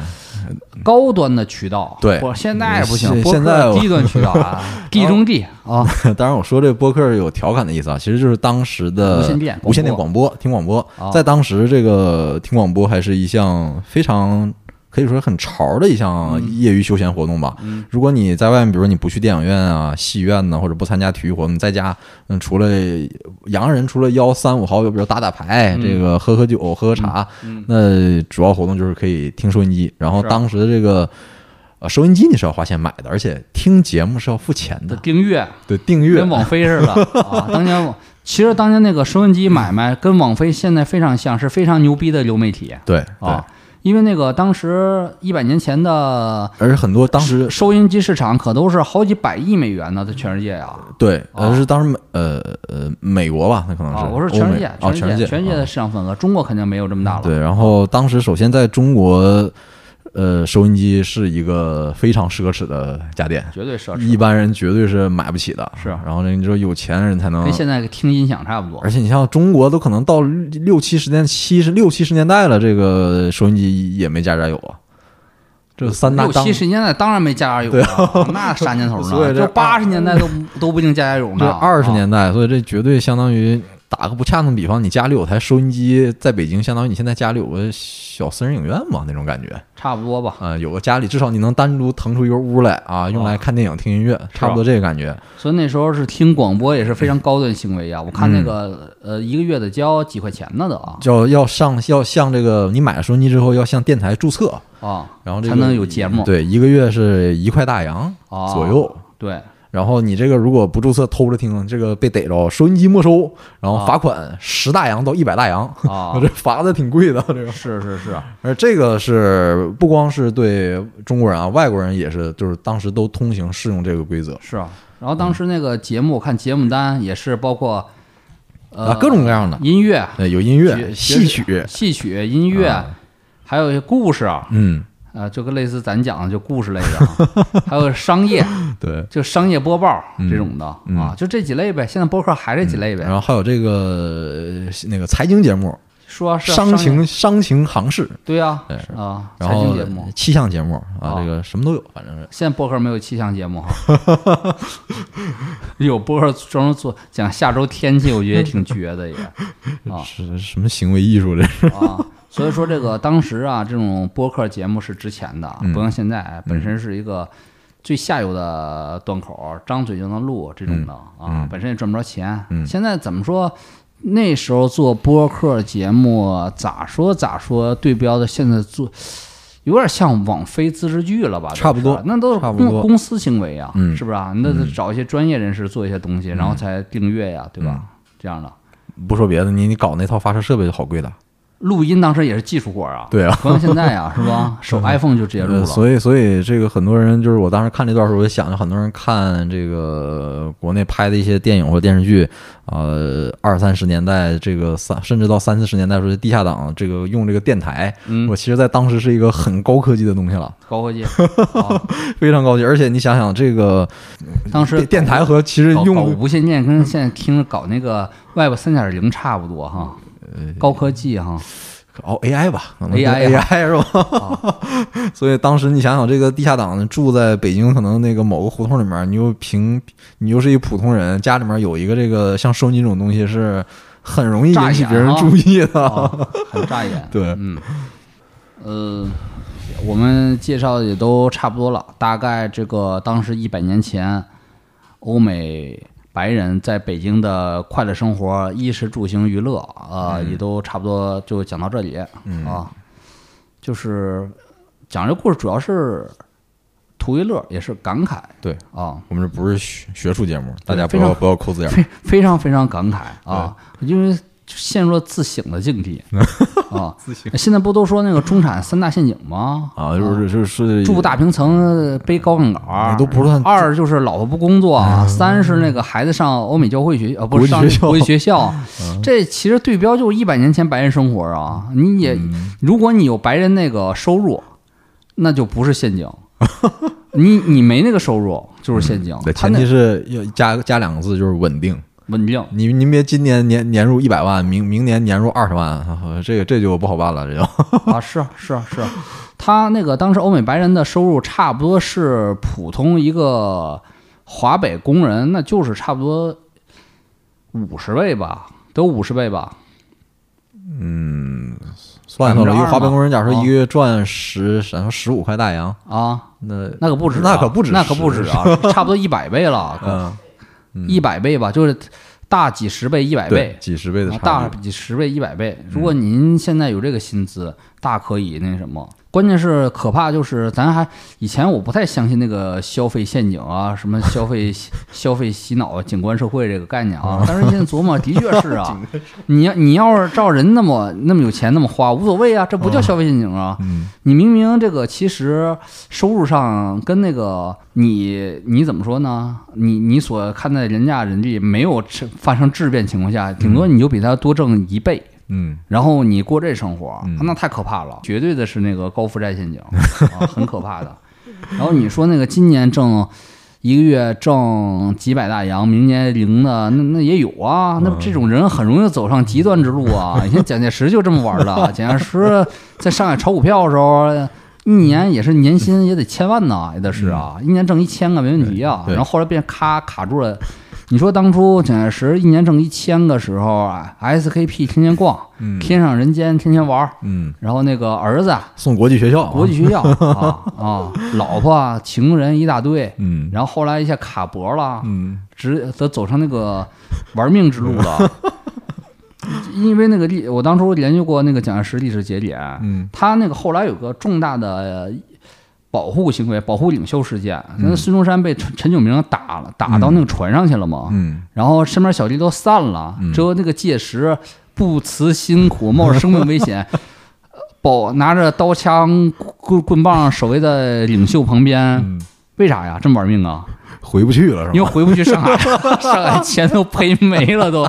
高端的渠道，对。我现在不行现，在低端渠道啊，地中地啊，当然，我说这播客有调侃的意思啊，其实就是当时的无线电无线电广广播，听广播。啊，在当时这个听广播还是一项非常可以说很潮的一项业余休闲活动吧。嗯如果你在外面，比如你不去电影院啊、戏院呢，或者不参加体育活动，你在家，嗯，除了洋人除了邀三五好友，比如打打牌，嗯这个喝喝酒、喝喝茶，嗯那主要活动就是可以听收音机。然后当时的这个。呃，收音机你是要花钱买的，而且听节目是要付钱的，订阅对，订阅跟网飞似的 啊。当年我其实当年那个收音机买卖跟网飞现在非常像，是非常牛逼的流媒体对对啊。因为那个当时一百年前的而且很多当时收音机市场可都是好几百亿美元呢，在全世界啊。对，啊呃是当时美呃呃美国吧，那可能是啊，我说全世界，全世界，全世界的啊市场份额，中国肯定没有这么大了。对。然后当时首先在中国，呃，收音机是一个非常奢侈的家电，绝对奢侈，一般人绝对是买不起的。是啊然后呢，你说有钱人才能跟，现在听音响差不多而。且你像中国都可能到六七十年七十六七十年代了，这个收音机也没家家有啊。这三大六当七十年代当然没家家有了，那啥年头呢？所以这就八十年代都都不一定家家有这呢。二十啊年代，所以这绝对相当于打个不恰当比方，你家里有台收音机，在北京相当于你现在家里有个小私人影院嘛，那种感觉。差不多吧。啊、有个家里至少你能单独腾出一个屋来啊，用来看电影、听音乐，差不多这个感觉。所以那时候是听广播也是非常高端行为啊。我看那嗯个呃一个月得交几块钱呢的啊叫要上要向这个你买了收音机之后要向电台注册，啊然后这个才能有节目对，一个月是一块大洋啊左右。对然后你这个如果不注册偷着听，这个被逮着，收音机没收，然后罚款十大洋到一百大洋，啊。这罚的挺贵的，这个。是是是，而这个是不光是对中国人啊，外国人也是，就是当时都通行适用这个规则。是啊。然后当时那个节目，我看节目单也是包括呃啊，各种各样的，音乐、呃有音乐、戏曲，戏曲、音乐啊，还有一些故事啊，嗯，呃，就跟类似咱讲的就故事类的啊，还有商业，对，就商业播报嗯这种的嗯啊，就这几类呗。现在播客还这几类呗，然后还有这个呃那个财经节目，说是商情商情行市，对呀对啊，财经节目。气象节目啊，啊这个什么都有，反正是。现在播客没有气象节目哈，有播客专门做讲下周天气，我觉得也挺绝的也啊是什么行为艺术这是？啊。所以说这个当时啊，这种播客节目是值钱的，嗯不像现在本身是一个最下游的端口，张嘴就能录这种的啊嗯，本身也赚不着钱。嗯现在怎么说？那时候做播客节目，咋说咋说，对标的现在做。有点像网飞自制剧了吧？差不多那都是公公司行为啊，嗯是不是啊？那得嗯找一些专业人士做一些东西，然后才订阅呀，对吧？这样的不说别的，你你搞那套发射设备就好贵的。录音当时也是技术活儿啊，对啊，不像现在啊，是吧？手 iPhone 就直接录呃，了，所以所以这个很多人就是我当时看这段时候，我就想着很多人看这个国内拍的一些电影或电视剧，呃，二三十年代这个三甚至到三四十年代时候，地下党这个用这个电台，嗯。我，其实在当时是一个很高科技的东西了，高科技。啊，非常高级。而且你想想，这个当时电电台和其实用无线电跟现在听着搞那个 Web 三点零差不多哈，高科技哈，哦 AI 吧可能 AI 啊 AI 是吧？所以当时你想想，这个地下党住在北京，可能那个某个胡同里面，你又平，你又是一普通人，家里面有一个这个像收音机这种东西，是很容易引起别人注意的。啊 很扎眼。对嗯，呃，我们介绍的也都差不多了，大概这个当时一百年前，欧美白人在北京的快乐生活，衣食住行娱乐啊、也都差不多就讲到这里、啊，就是讲这故事主要是图一乐，也是感慨。对。啊，我们这不是学学术节目，大家不要不要抠字眼非常非常感慨啊，因为陷入了自省的境地 啊。现在不都说那个中产三大陷阱吗？啊，就是就是住大平层，背高杠杆都不算二就是老婆不工作，三是那个孩子上欧美教会学呃不是上国际学校国学校，这其实对标就是一百年前白人生活啊。你也如果你有白人那个收入，那就不是陷阱。你你没那个收入就是陷阱，对，前提是要加加两个字，就是稳定。稳定。您您别今年年年入一百万，明明年年入二十万，这个这就不好办了，这就。啊，是啊是啊是啊，他那个当时欧美白人的收入差不多是普通一个华北工人，那就是差不多五十倍吧，得五十倍吧。嗯算算了，一个华北工人，假如说啊一个月赚十，然后十五块大洋，啊，那那可不止啊、那可不止那可不止啊，差不多一百倍了，嗯，一百倍吧，就是大几十倍、一百倍，，几十倍的。大几十倍、一百倍。如果您现在有这个薪资，大可以那什么。关键是可怕，就是咱还以前我不太相信那个消费陷阱啊，什么消费 消费洗脑、景观社会这个概念啊。但是现在琢磨，的确是啊，你要你要是照人那么那么有钱那么花，无所谓啊，这不叫消费陷阱啊。嗯你明明这个其实收入上跟那个你你怎么说呢？你你所看待人家人力没有发生质变情况下，顶多你就比他多挣一倍，嗯，然后你过这生活，嗯那太可怕了，绝对的是那个高负债陷阱啊，很可怕的。然后你说那个今年挣一个月挣几百大洋，明年零的，那那也有啊。那这种人很容易走上极端之路啊。以前蒋介石就这么玩的，蒋介石在上海炒股票的时候。一年也是年薪也得千万呢，也得是啊，一年挣一千个没问题啊。然后后来变咔卡住了。你说当初蒋介石一年挣一千个时候啊，SKP 天天逛，嗯。天上人间天天玩儿，嗯，然后那个儿子啊送国际学校。啊，国际学校啊啊，老婆啊情人一大堆，嗯。然后后来一下卡脖了，嗯。直都走上那个玩命之路了。因为那个历，我当初研究过那个蒋介石历史节点，嗯。他那个后来有个重大的呃保护行为、保护领袖事件。那孙中山被陈陈炯明打了，打到那个船上去了嘛。嗯然后身边小弟都散了，只有那个介石不辞辛苦，冒着生命危险，呃 保拿着刀枪棍棍棒守卫在领袖旁边。嗯，为啥呀？这么玩命啊？回不去了是吧？因为回不去上海，上海钱都赔没了都。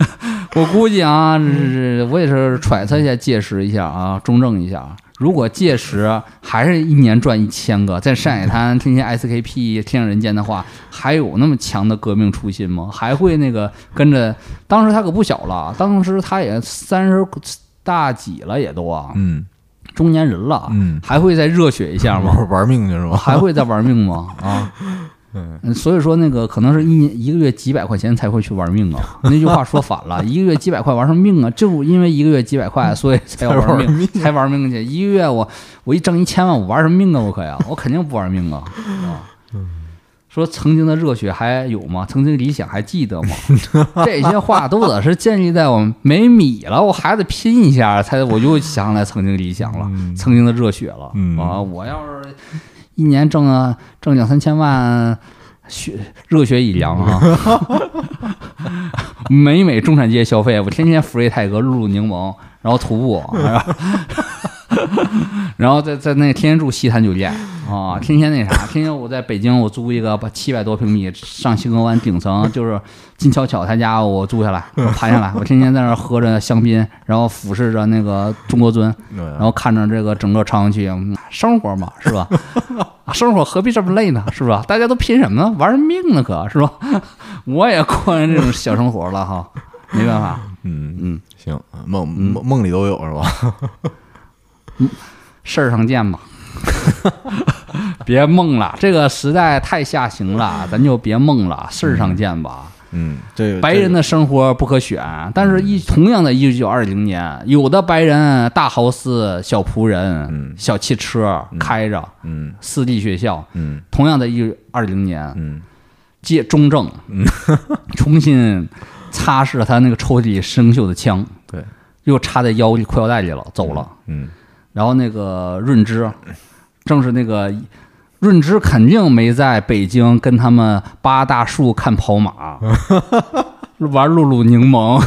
我估计啊，这我也是揣测一下，届时一下啊，中正一下。如果届时还是一年赚一千个，在上海滩天天 SKP 天上人间的话，还有那么强的革命初心吗？还会那个跟着？当时他可不小了，当时他也三十大几了，也都啊，嗯中年人了，嗯，还会再热血一下吗？玩 玩命去是吧？还会再玩命吗？啊，嗯，所以说那个可能是一年一个月几百块钱才会去玩命啊。那句话说反了，一个月几百块玩什么命啊？就因为一个月几百块，所以才要玩命才玩命去。一个月我我一挣一千万，我玩什么命啊？我可呀，我肯定不玩命啊！啊，说曾经的热血还有吗？曾经理想还记得吗？这些话都得是建立在我没米了，我还得拼一下，才我就想起来曾经理想了，曾经的热血了、嗯啊！我要是一年挣啊挣两三千万，血热血已凉啊！每每中产阶级消费，我天天福瑞泰格、露露柠檬，然后徒步，然后 然后在在那天天住西坛酒店啊，天天那啥，天天我在北京我租一个把七百多平米上星河湾顶层，就是金巧巧他家我租下来，我 盘下来，我天天在那儿喝着香槟，然后俯视着那个中国尊，然然后看着这个整个朝阳区，嗯生活嘛，是吧？生活何必这么累呢？是吧？大家都拼什么呢？玩命呢，可是吧？我也过上这种小生活了哈，没办法，嗯嗯，行，梦梦梦里都有是吧？事儿上见吧。别梦了，这个时代太下行了，咱就别梦了，事儿上见吧。嗯，这个白人的生活不可选，但是一同样的，一九二零年，有的白人大豪斯、小仆人、嗯。小汽车开着，嗯。私立学校，嗯。同样的，一二零年，嗯。借中正，嗯。重新擦拭了他那个抽屉里生锈的枪，对，又插在腰里裤腰带里了，走了。嗯。然后那个润之，正是那个润之，肯定没在北京跟他们八大树看跑马，玩露露柠檬，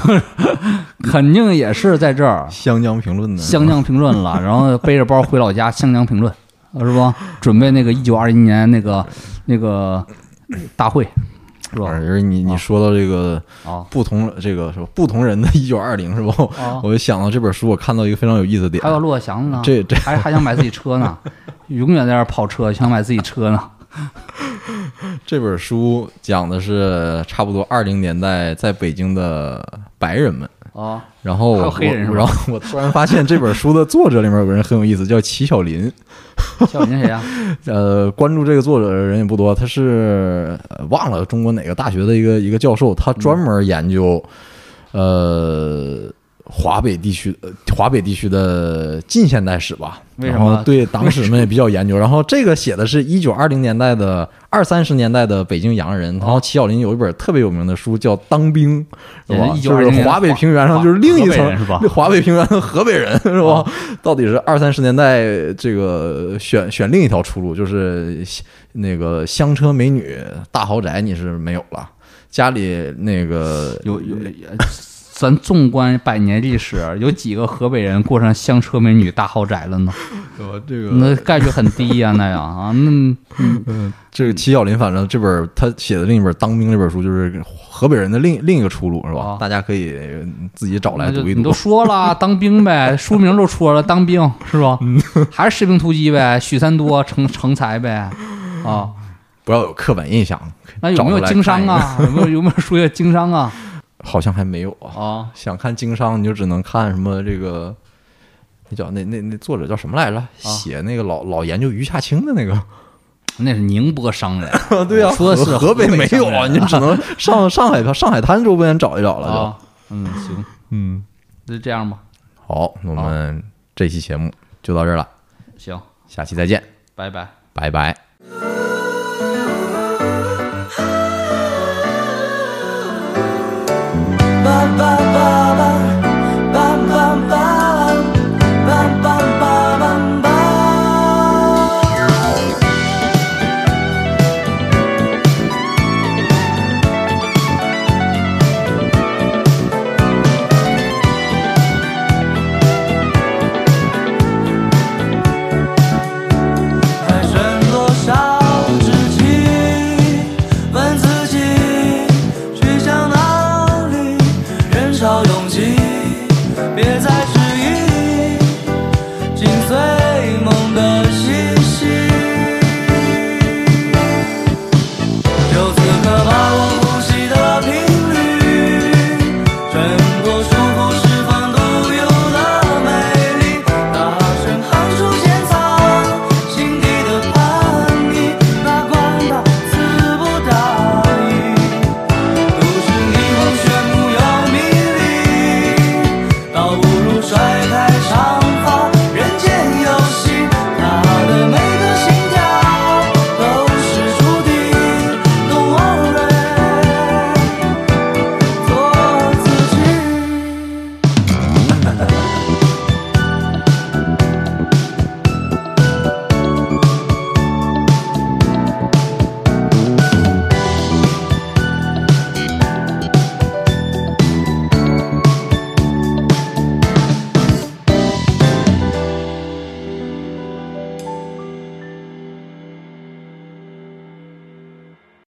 肯定也是在这儿湘江评论的？湘江评论了，然后背着包回老家湘江评论，是不？准备那个一九二一年那个那个大会，是吧？而你你啊说到这个啊不同这个什么？不同人的 一九二零是吧？啊！我就想到这本书，我看到一个非常有意思的点还，有骆翔呢，这这还还想买自己车呢，永远在那跑车，想买自己车呢。这本书讲的是差不多二零年代在北京的白人们。啊，然后我黑人是吧然后我突然发现这本书的作者里面有个人很有意思，叫齐小林。小林谁呀？呃，关注这个作者的人也不多，他是、呃忘了中国哪个大学的一个一个教授，他专门研究呃华北地区呃华北地区的近现代史吧。为什么然后对党史们也比较研究。然后这个写的是一九二零年代的二三十年代的北京洋人。然后齐小林有一本特别有名的书叫《当兵》，是吧？就是华北平原上就是另一层是吧华北平原的河北人是吧？到底是二三十年代这个选选另一条出路，就是那个香车美女大豪宅你是没有了，家里那个有有，呃咱纵观百年历史，有几个河北人过上香车美女大豪宅了呢？对吧？这个那概率很低呀、那样啊，那 嗯，这个齐小林，反正这本他写的另一本《当兵》这本书，就是河北人的另另一个出路，是吧？啊大家可以自己找来读一读你都。说了当兵呗，书名都说了当兵是吧？嗯还是士兵突击呗，许三多成成才呗啊？不要有刻板印象。那有没有经商啊？有没有有没有说经商啊？好像还没有啊。啊，想看经商，你就只能看什么这个，那叫那那那作者叫什么来着？写那个老老研究余夏清的那个。那是宁波商人。对呀、我说的是河河北没有啊，你只能上 上海上海滩周边找一找了就。啊，嗯，行，嗯，那就这样吧。好，那我们这期节目就到这儿了，行，下期再见，拜拜。拜拜。bye ba